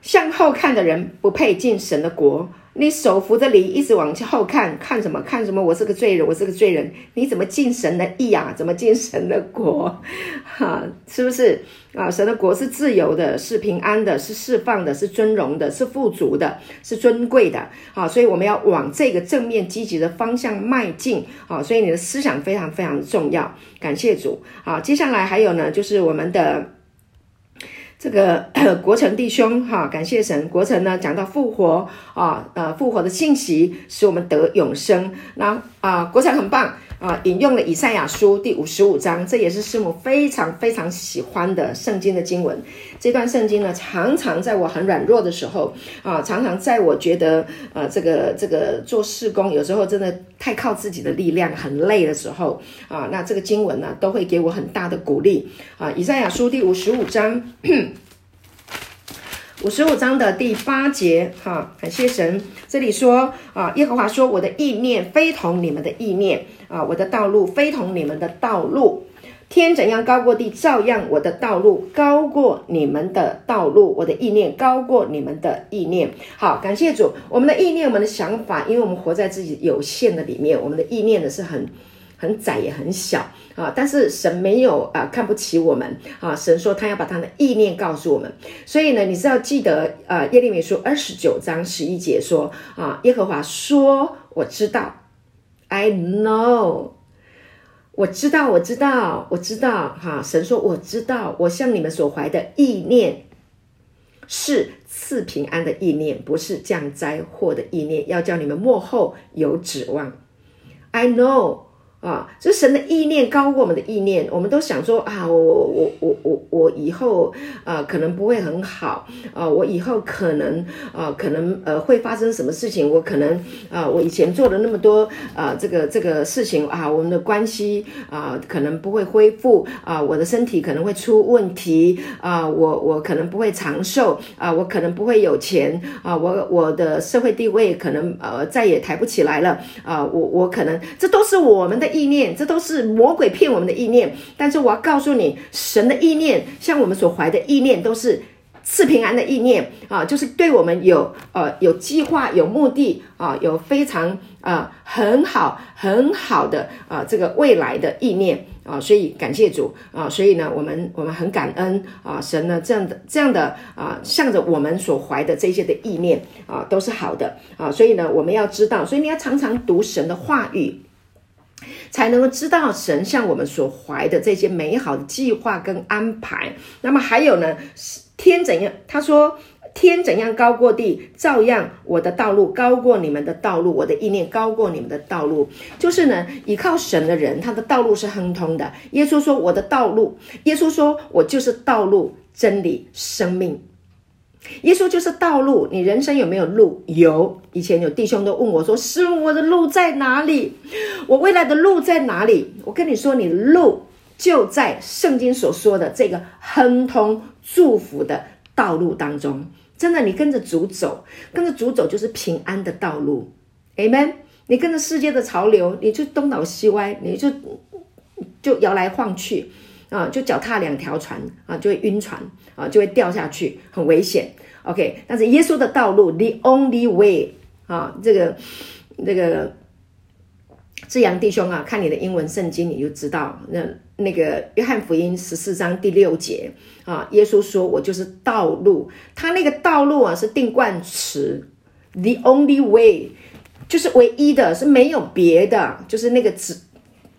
向后看的人不配进神的国。你手扶着犁，一直往后看，看什么？看什么？我是个罪人，我是个罪人。你怎么进神的义啊？怎么进神的国？哈、是不是啊？神的国是自由的，是平安的，是释放的，是尊荣的，是富足的，是尊贵的。啊，所以我们要往这个正面积极的方向迈进。啊，所以你的思想非常非常重要。感谢主。好，接下来还有呢，就是我们的。这个 国成弟兄哈，感谢神，国成呢讲到复活啊，呃，复活的信息使我们得永生。那啊，国成很棒啊，引用了以赛亚书第五十五章，这也是师母非常非常喜欢的圣经的经文。这段圣经呢，常常在我很软弱的时候啊，常常在我觉得呃，这个这个做事工有时候真的太靠自己的力量很累的时候啊，那这个经文呢，都会给我很大的鼓励啊。以赛亚书第五十五章。五十五章的第八节，哈，感谢神。这里说啊，耶和华说：“我的意念非同你们的意念啊，我的道路非同你们的道路。天怎样高过地，照样我的道路高过你们的道路，我的意念高过你们的意念。”好，感谢主。我们的意念，我们的想法，因为我们活在自己有限的里面，我们的意念呢是很。很窄也很小啊，但是神没有啊看不起我们啊，神说他要把他的意念告诉我们，所以呢，你是要记得啊，耶利米书二十九章十一节说啊，耶和华说我知道，I know，我知道，我知道，我知道哈，神说我知道，我向你们所怀的意念是赐平安的意念，不是降灾祸的意念，要叫你们幕后有指望。I know。啊，这神的意念高过我们的意念，我们都想说啊，我我我我我以后啊、呃、可能不会很好啊、我以后可能啊、呃、可能呃会发生什么事情，我可能啊、我以前做了那么多啊、呃、这个这个事情啊，我们的关系啊、可能不会恢复啊、我的身体可能会出问题啊、我我可能不会长寿啊、我可能不会有钱啊、我我的社会地位可能呃再也抬不起来了啊、我我可能这都是我们的。意念，这都是魔鬼骗我们的意念。但是我要告诉你，神的意念，像我们所怀的意念，都是赐平安的意念啊，就是对我们有呃有计划、有目的啊，有非常啊、呃、很好很好的啊、这个未来的意念啊。所以感谢主啊，所以呢，我们我们很感恩啊，神呢这样的这样的啊，向着我们所怀的这些的意念啊，都是好的啊。所以呢，我们要知道，所以你要常常读神的话语。才能够知道神向我们所怀的这些美好的计划跟安排。那么还有呢，天怎样？他说天怎样高过地，照样我的道路高过你们的道路，我的意念高过你们的道路。就是呢，依靠神的人，他的道路是亨通的。耶稣说：“我的道路。”耶稣说：“我就是道路、真理、生命。”耶稣就是道路，你人生有没有路？有。以前有弟兄都问我说：“师父，我的路在哪里？我未来的路在哪里？”我跟你说，你的路就在圣经所说的这个亨通祝福的道路当中。真的，你跟着主走，跟着主走就是平安的道路。Amen。你跟着世界的潮流，你就东倒西歪，你就就摇来晃去。啊，就脚踏两条船啊，就会晕船啊，就会掉下去，很危险。OK，但是耶稣的道路，the only way 啊，这个这个志阳弟兄啊，看你的英文圣经，你就知道那那个约翰福音十四章第六节啊，耶稣说：“我就是道路。”他那个道路啊是定冠词，the only way 就是唯一的，是没有别的，就是那个指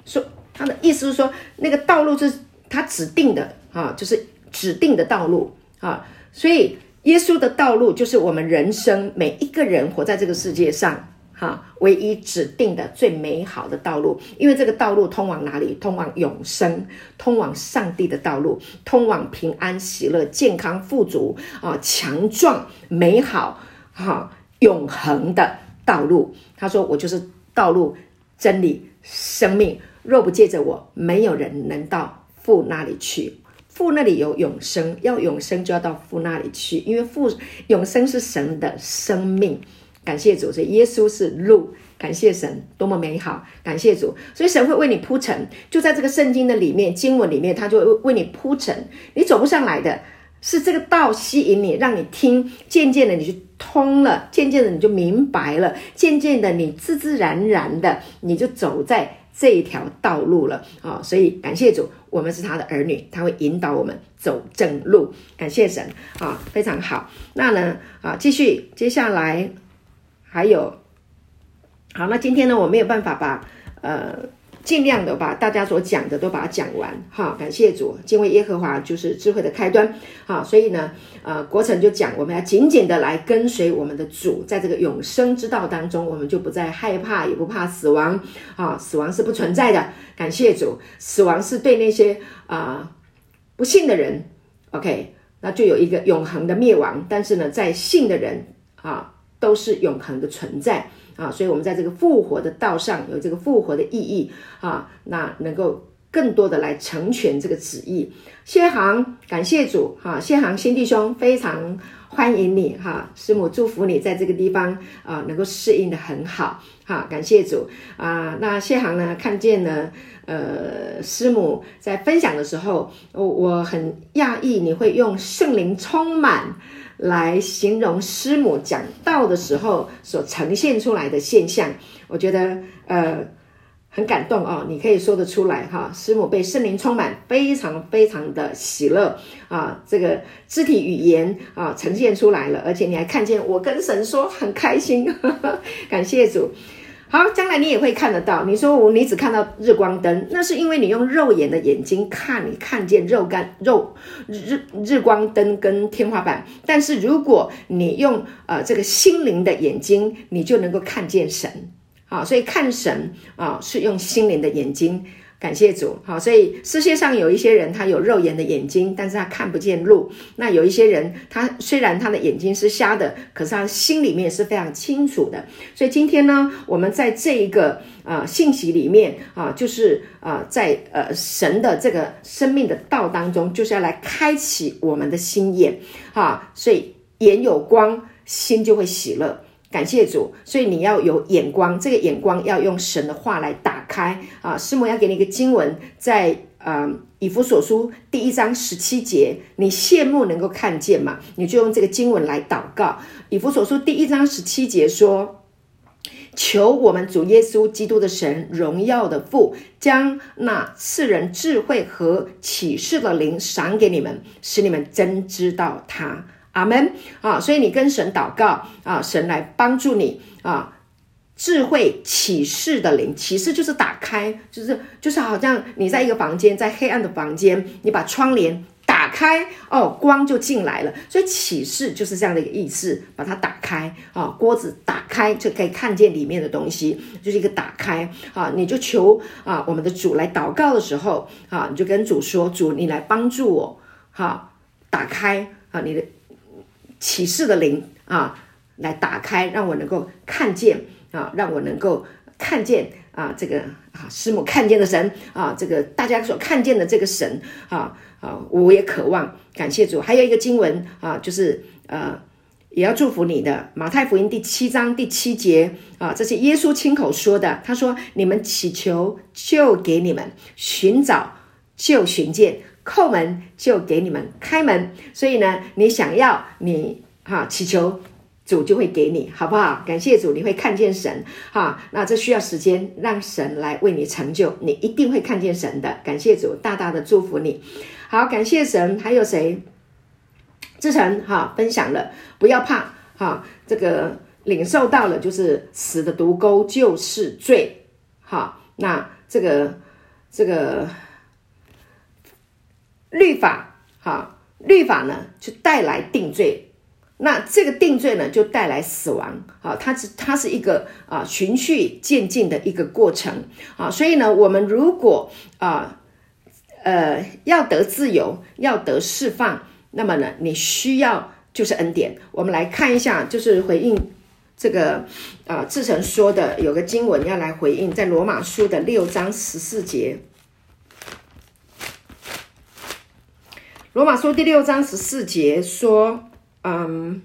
说他的意思是说那个道路是。他指定的啊，就是指定的道路啊，所以耶稣的道路就是我们人生每一个人活在这个世界上哈，唯一指定的最美好的道路。因为这个道路通往哪里？通往永生，通往上帝的道路，通往平安、喜乐、健康、富足啊，强壮、美好哈，永恒的道路。他说：“我就是道路、真理、生命。若不借着我，没有人能到。”父那里去，父那里有永生，要永生就要到父那里去，因为父永生是神的生命。感谢主，所以耶稣是路。感谢神，多么美好！感谢主，所以神会为你铺陈，就在这个圣经的里面，经文里面，他就会为你铺陈。你走不上来的是这个道吸引你，让你听，渐渐的你就通了，渐渐的你就明白了，渐渐的你自自然然的你就走在。这一条道路了啊，所以感谢主，我们是他的儿女，他会引导我们走正路。感谢神啊，非常好。那呢啊，继续接下来还有好，那今天呢，我没有办法把呃。尽量的把大家所讲的都把它讲完，哈，感谢主，敬畏耶和华就是智慧的开端，好，所以呢，呃，国成就讲，我们要紧紧的来跟随我们的主，在这个永生之道当中，我们就不再害怕，也不怕死亡，啊，死亡是不存在的，感谢主，死亡是对那些啊、不信的人，OK，那就有一个永恒的灭亡，但是呢，在信的人啊，都是永恒的存在。啊，所以，我们在这个复活的道上有这个复活的意义啊，那能够更多的来成全这个旨意。谢航，感谢主哈，谢航新弟兄非常欢迎你哈，师母祝福你在这个地方啊，能够适应得很好哈，感谢主啊。那谢航呢，看见呢呃，师母在分享的时候，我我很讶异你会用圣灵充满。来形容师母讲道的时候所呈现出来的现象，我觉得呃很感动哦。你可以说得出来哈，师母被圣灵充满，非常非常的喜乐啊，这个肢体语言啊呈现出来了，而且你还看见我跟神说很开心，呵 呵感谢主好，将来你也会看得到。你说我你只看到日光灯，那是因为你用肉眼的眼睛看，你看见肉干肉日日光灯跟天花板。但是如果你用呃这个心灵的眼睛，你就能够看见神。啊，所以看神啊是用心灵的眼睛。感谢主，好，所以世界上有一些人，他有肉眼的眼睛，但是他看不见路。那有一些人，他虽然他的眼睛是瞎的，可是他心里面是非常清楚的。所以今天呢，我们在这一个啊、信息里面啊，就是啊、在呃神的这个生命的道当中，就是要来开启我们的心眼啊。所以眼有光，心就会喜乐。感谢主，所以你要有眼光，这个眼光要用神的话来打开啊。师母要给你一个经文，在呃以弗所书第一章十七节，你羡慕能够看见嘛？你就用这个经文来祷告。以弗所书第一章十七节说：“求我们主耶稣基督的神荣耀的父，将那赐人智慧和启示的灵赏给你们，使你们真知道他。”阿门啊！所以你跟神祷告啊，神来帮助你啊。智慧启示的灵，启示就是打开，就是就是好像你在一个房间，在黑暗的房间，你把窗帘打开哦，光就进来了。所以启示就是这样的一个意思，把它打开啊，锅子打开就可以看见里面的东西，就是一个打开啊。你就求啊，我们的主来祷告的时候啊，你就跟主说：“主，你来帮助我，好、打开啊，你的。”启示的灵啊，来打开，让我能够看见啊，让我能够看见啊，这个啊，师母看见的神啊，这个大家所看见的这个神啊啊，我也渴望感谢主。还有一个经文啊，就是呃，也要祝福你的马太福音第七章第七节啊，这是耶稣亲口说的。他说：“你们祈求，就给你们；寻找，就寻见。”叩门就给你们开门，所以呢，你想要你哈祈求主就会给你，好不好？感谢主，你会看见神哈。那这需要时间，让神来为你成就，你一定会看见神的。感谢主，大大的祝福你。好，感谢神。还有谁？志成哈分享了，不要怕哈，这个领受到了就是死的毒钩就是罪。哈，那这个这个。律法，哈，律法呢就带来定罪，那这个定罪呢就带来死亡，啊，它是它是一个啊循序渐进的一个过程，啊，所以呢，我们如果啊，呃，要得自由，要得释放，那么呢，你需要就是恩典。我们来看一下，就是回应这个啊，志成说的有个经文要来回应，在罗马书的六章十四节。罗马书第六章十四节说：“嗯，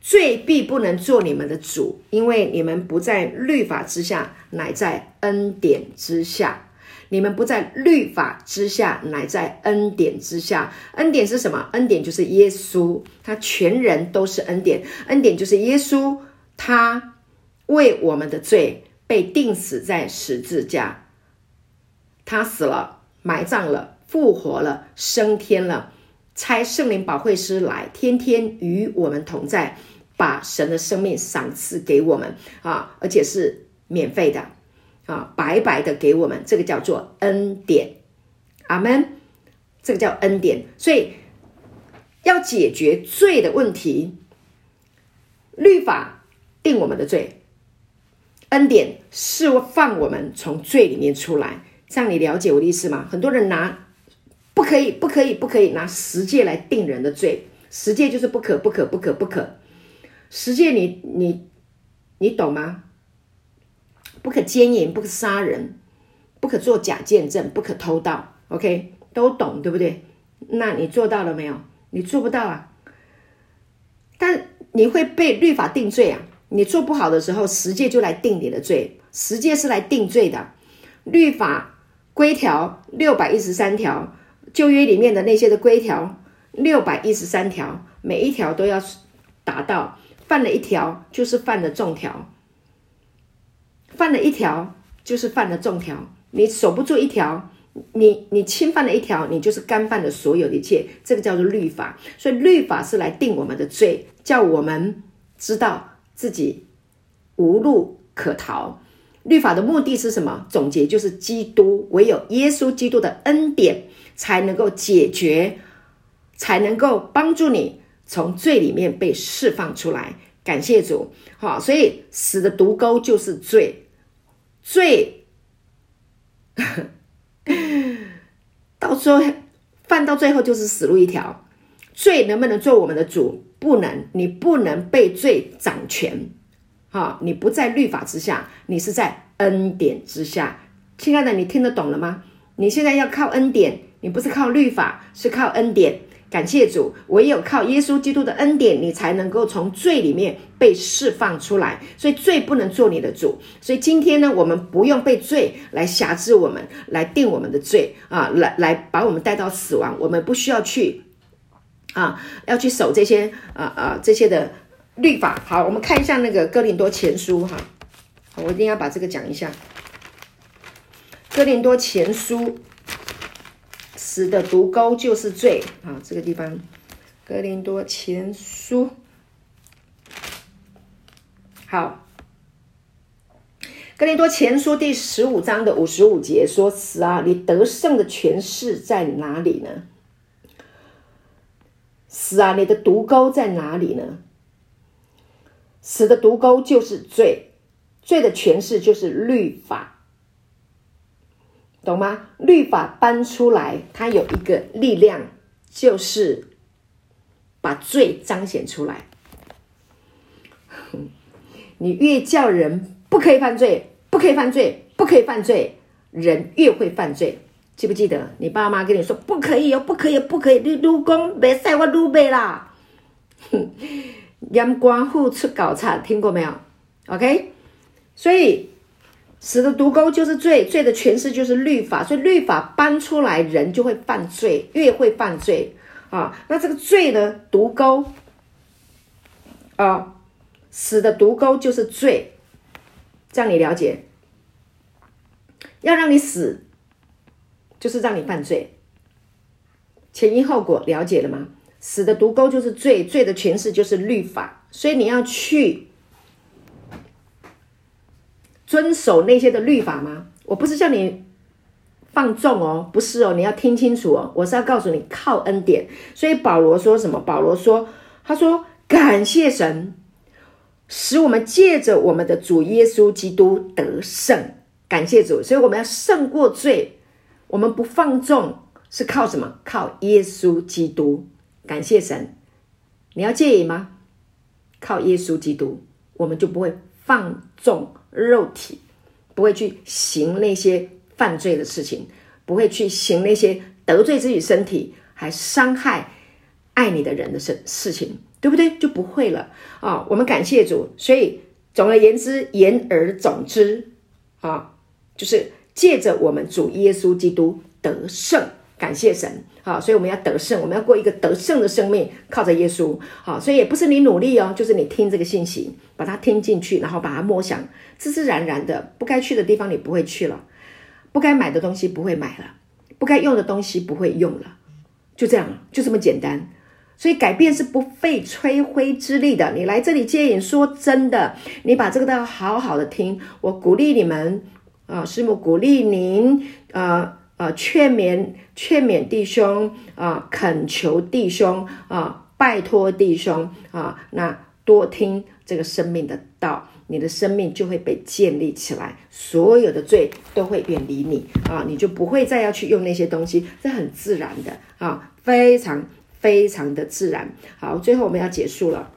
罪必不能做你们的主，因为你们不在律法之下，乃在恩典之下。你们不在律法之下，乃在恩典之下。恩典是什么？恩典就是耶稣，他全人都是恩典。恩典就是耶稣，他为我们的罪被钉死在十字架，他死了。”埋葬了，复活了，升天了，差圣灵保惠师来，天天与我们同在，把神的生命赏赐给我们啊，而且是免费的啊，白白的给我们，这个叫做恩典，阿门，这个叫恩典。所以要解决罪的问题，律法定我们的罪，恩典释放我们从罪里面出来。这样你了解我的意思吗？很多人拿不可以、不可以、不可以拿十诫来定人的罪，十诫就是不可、不可、不可、不可。十诫你你你懂吗？不可奸淫，不可杀人，不可作假见证，不可偷盗。OK，都懂对不对？那你做到了没有？你做不到啊。但你会被律法定罪啊。你做不好的时候，十诫就来定你的罪。十诫是来定罪的，律法。规条六百一十三条，旧约里面的那些的规条六百一十三条，每一条都要达到，犯了一条就是犯了重条，犯了一条就是犯了重条，你守不住一条，你你侵犯了一条，你就是干犯了所有的一切，这个叫做律法。所以律法是来定我们的罪，叫我们知道自己无路可逃。律法的目的是什么？总结就是基督，唯有耶稣基督的恩典才能够解决，才能够帮助你从罪里面被释放出来。感谢主，好，所以死的毒钩就是罪，罪 到最后犯到最后就是死路一条。罪能不能做我们的主？不能，你不能被罪掌权。好，你不在律法之下，你是在恩典之下。亲爱的，你听得懂了吗？你现在要靠恩典，你不是靠律法，是靠恩典。感谢主，唯有靠耶稣基督的恩典，你才能够从罪里面被释放出来。所以罪不能做你的主。所以今天呢，我们不用被罪来辖制我们，来定我们的罪啊，来来把我们带到死亡。我们不需要去啊，要去守这些啊啊这些的。律法好，我们看一下那个哥林多前书哈，我一定要把这个讲一下。哥林多前书，死的毒钩就是罪啊，这个地方，哥林多前书，好，哥林多前书第十五章的五十五节说：“死啊，你得胜的权势在哪里呢？死啊，你的毒钩在哪里呢？”死的毒钩就是罪，罪的诠释就是律法，懂吗？律法搬出来，它有一个力量，就是把罪彰显出来。你越叫人不可以犯罪，不可以犯罪，不可以犯罪，人越会犯罪。记不记得你爸妈跟你说不可以哦，不可以，不可以，你如果没赛我鲁贝啦。阳光户出搞差，听过没有？OK，所以死的毒钩就是罪，罪的诠释就是律法，所以律法搬出来，人就会犯罪，越会犯罪啊。那这个罪呢，毒钩啊，死的毒钩就是罪，这样你了解？要让你死，就是让你犯罪，前因后果了解了吗？死的毒钩就是罪，罪的权势就是律法，所以你要去遵守那些的律法吗？我不是叫你放纵哦，不是哦，你要听清楚哦，我是要告诉你靠恩典。所以保罗说什么？保罗说，他说感谢神，使我们借着我们的主耶稣基督得胜。感谢主，所以我们要胜过罪，我们不放纵是靠什么？靠耶稣基督。感谢神，你要戒瘾吗？靠耶稣基督，我们就不会放纵肉体，不会去行那些犯罪的事情，不会去行那些得罪自己身体还伤害爱你的人的事事情，对不对？就不会了啊、我们感谢主，所以总而言之，言而总之啊、就是借着我们主耶稣基督得胜。感谢神，好，所以我们要得胜，我们要过一个得胜的生命，靠着耶稣，好，所以也不是你努力哦，就是你听这个信息，把它听进去，然后把它默想，自自然然的，不该去的地方你不会去了，不该买的东西不会买了，不该用的东西不会用了，就这样，就这么简单。所以改变是不费吹灰之力的。你来这里接引，说真的，你把这个都要好好的听，我鼓励你们啊，师母鼓励您啊。啊，劝勉劝勉弟兄啊，恳求弟兄啊，拜托弟兄啊，那多听这个生命的道，你的生命就会被建立起来，所有的罪都会远离你啊，你就不会再要去用那些东西，这很自然的啊，非常非常的自然。好，最后我们要结束了。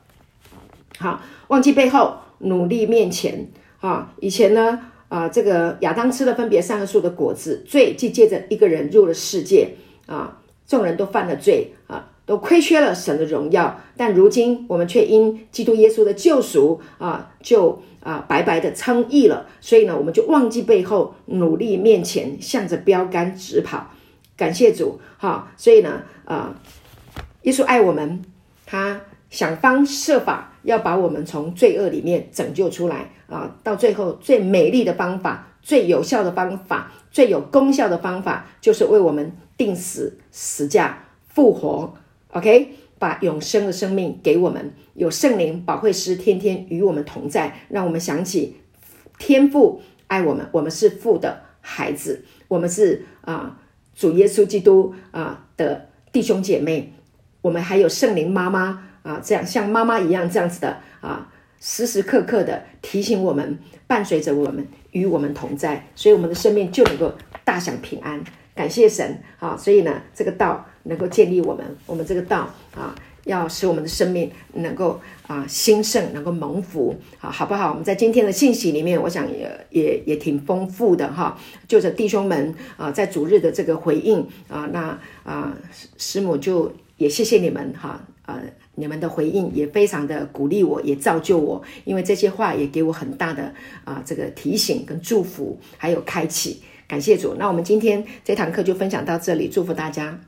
好，忘记背后，努力面前啊，以前呢。啊，这个亚当吃了分别善恶树的果子，罪既借着一个人入了世界啊，众人都犯了罪啊，都亏缺了神的荣耀。但如今我们却因基督耶稣的救赎啊，就啊白白的称义了。所以呢，我们就忘记背后，努力面前，向着标杆直跑。感谢主，哈、所以呢，啊，耶稣爱我们，他想方设法。要把我们从罪恶里面拯救出来啊！到最后，最美丽的方法、最有效的方法、最有功效的方法，就是为我们钉死、死架、复活。OK，把永生的生命给我们，有圣灵保惠师天天与我们同在，让我们想起天父爱我们，我们是父的孩子，我们是啊主耶稣基督啊的弟兄姐妹，我们还有圣灵妈妈啊，这样像妈妈一样这样子的啊，时时刻刻的提醒我们，伴随着我们，与我们同在，所以我们的生命就能够大享平安。感谢神啊！所以呢，这个道能够建立我们，我们这个道啊，要使我们的生命能够啊兴盛，能够蒙福啊，好不好？我们在今天的信息里面，我想也也也挺丰富的哈。就着弟兄们啊，在主日的这个回应啊，那啊师母就也谢谢你们哈啊，你们的回应也非常的鼓励我，也造就我，因为这些话也给我很大的啊这个提醒跟祝福，还有开启。感谢主，那我们今天这堂课就分享到这里，祝福大家。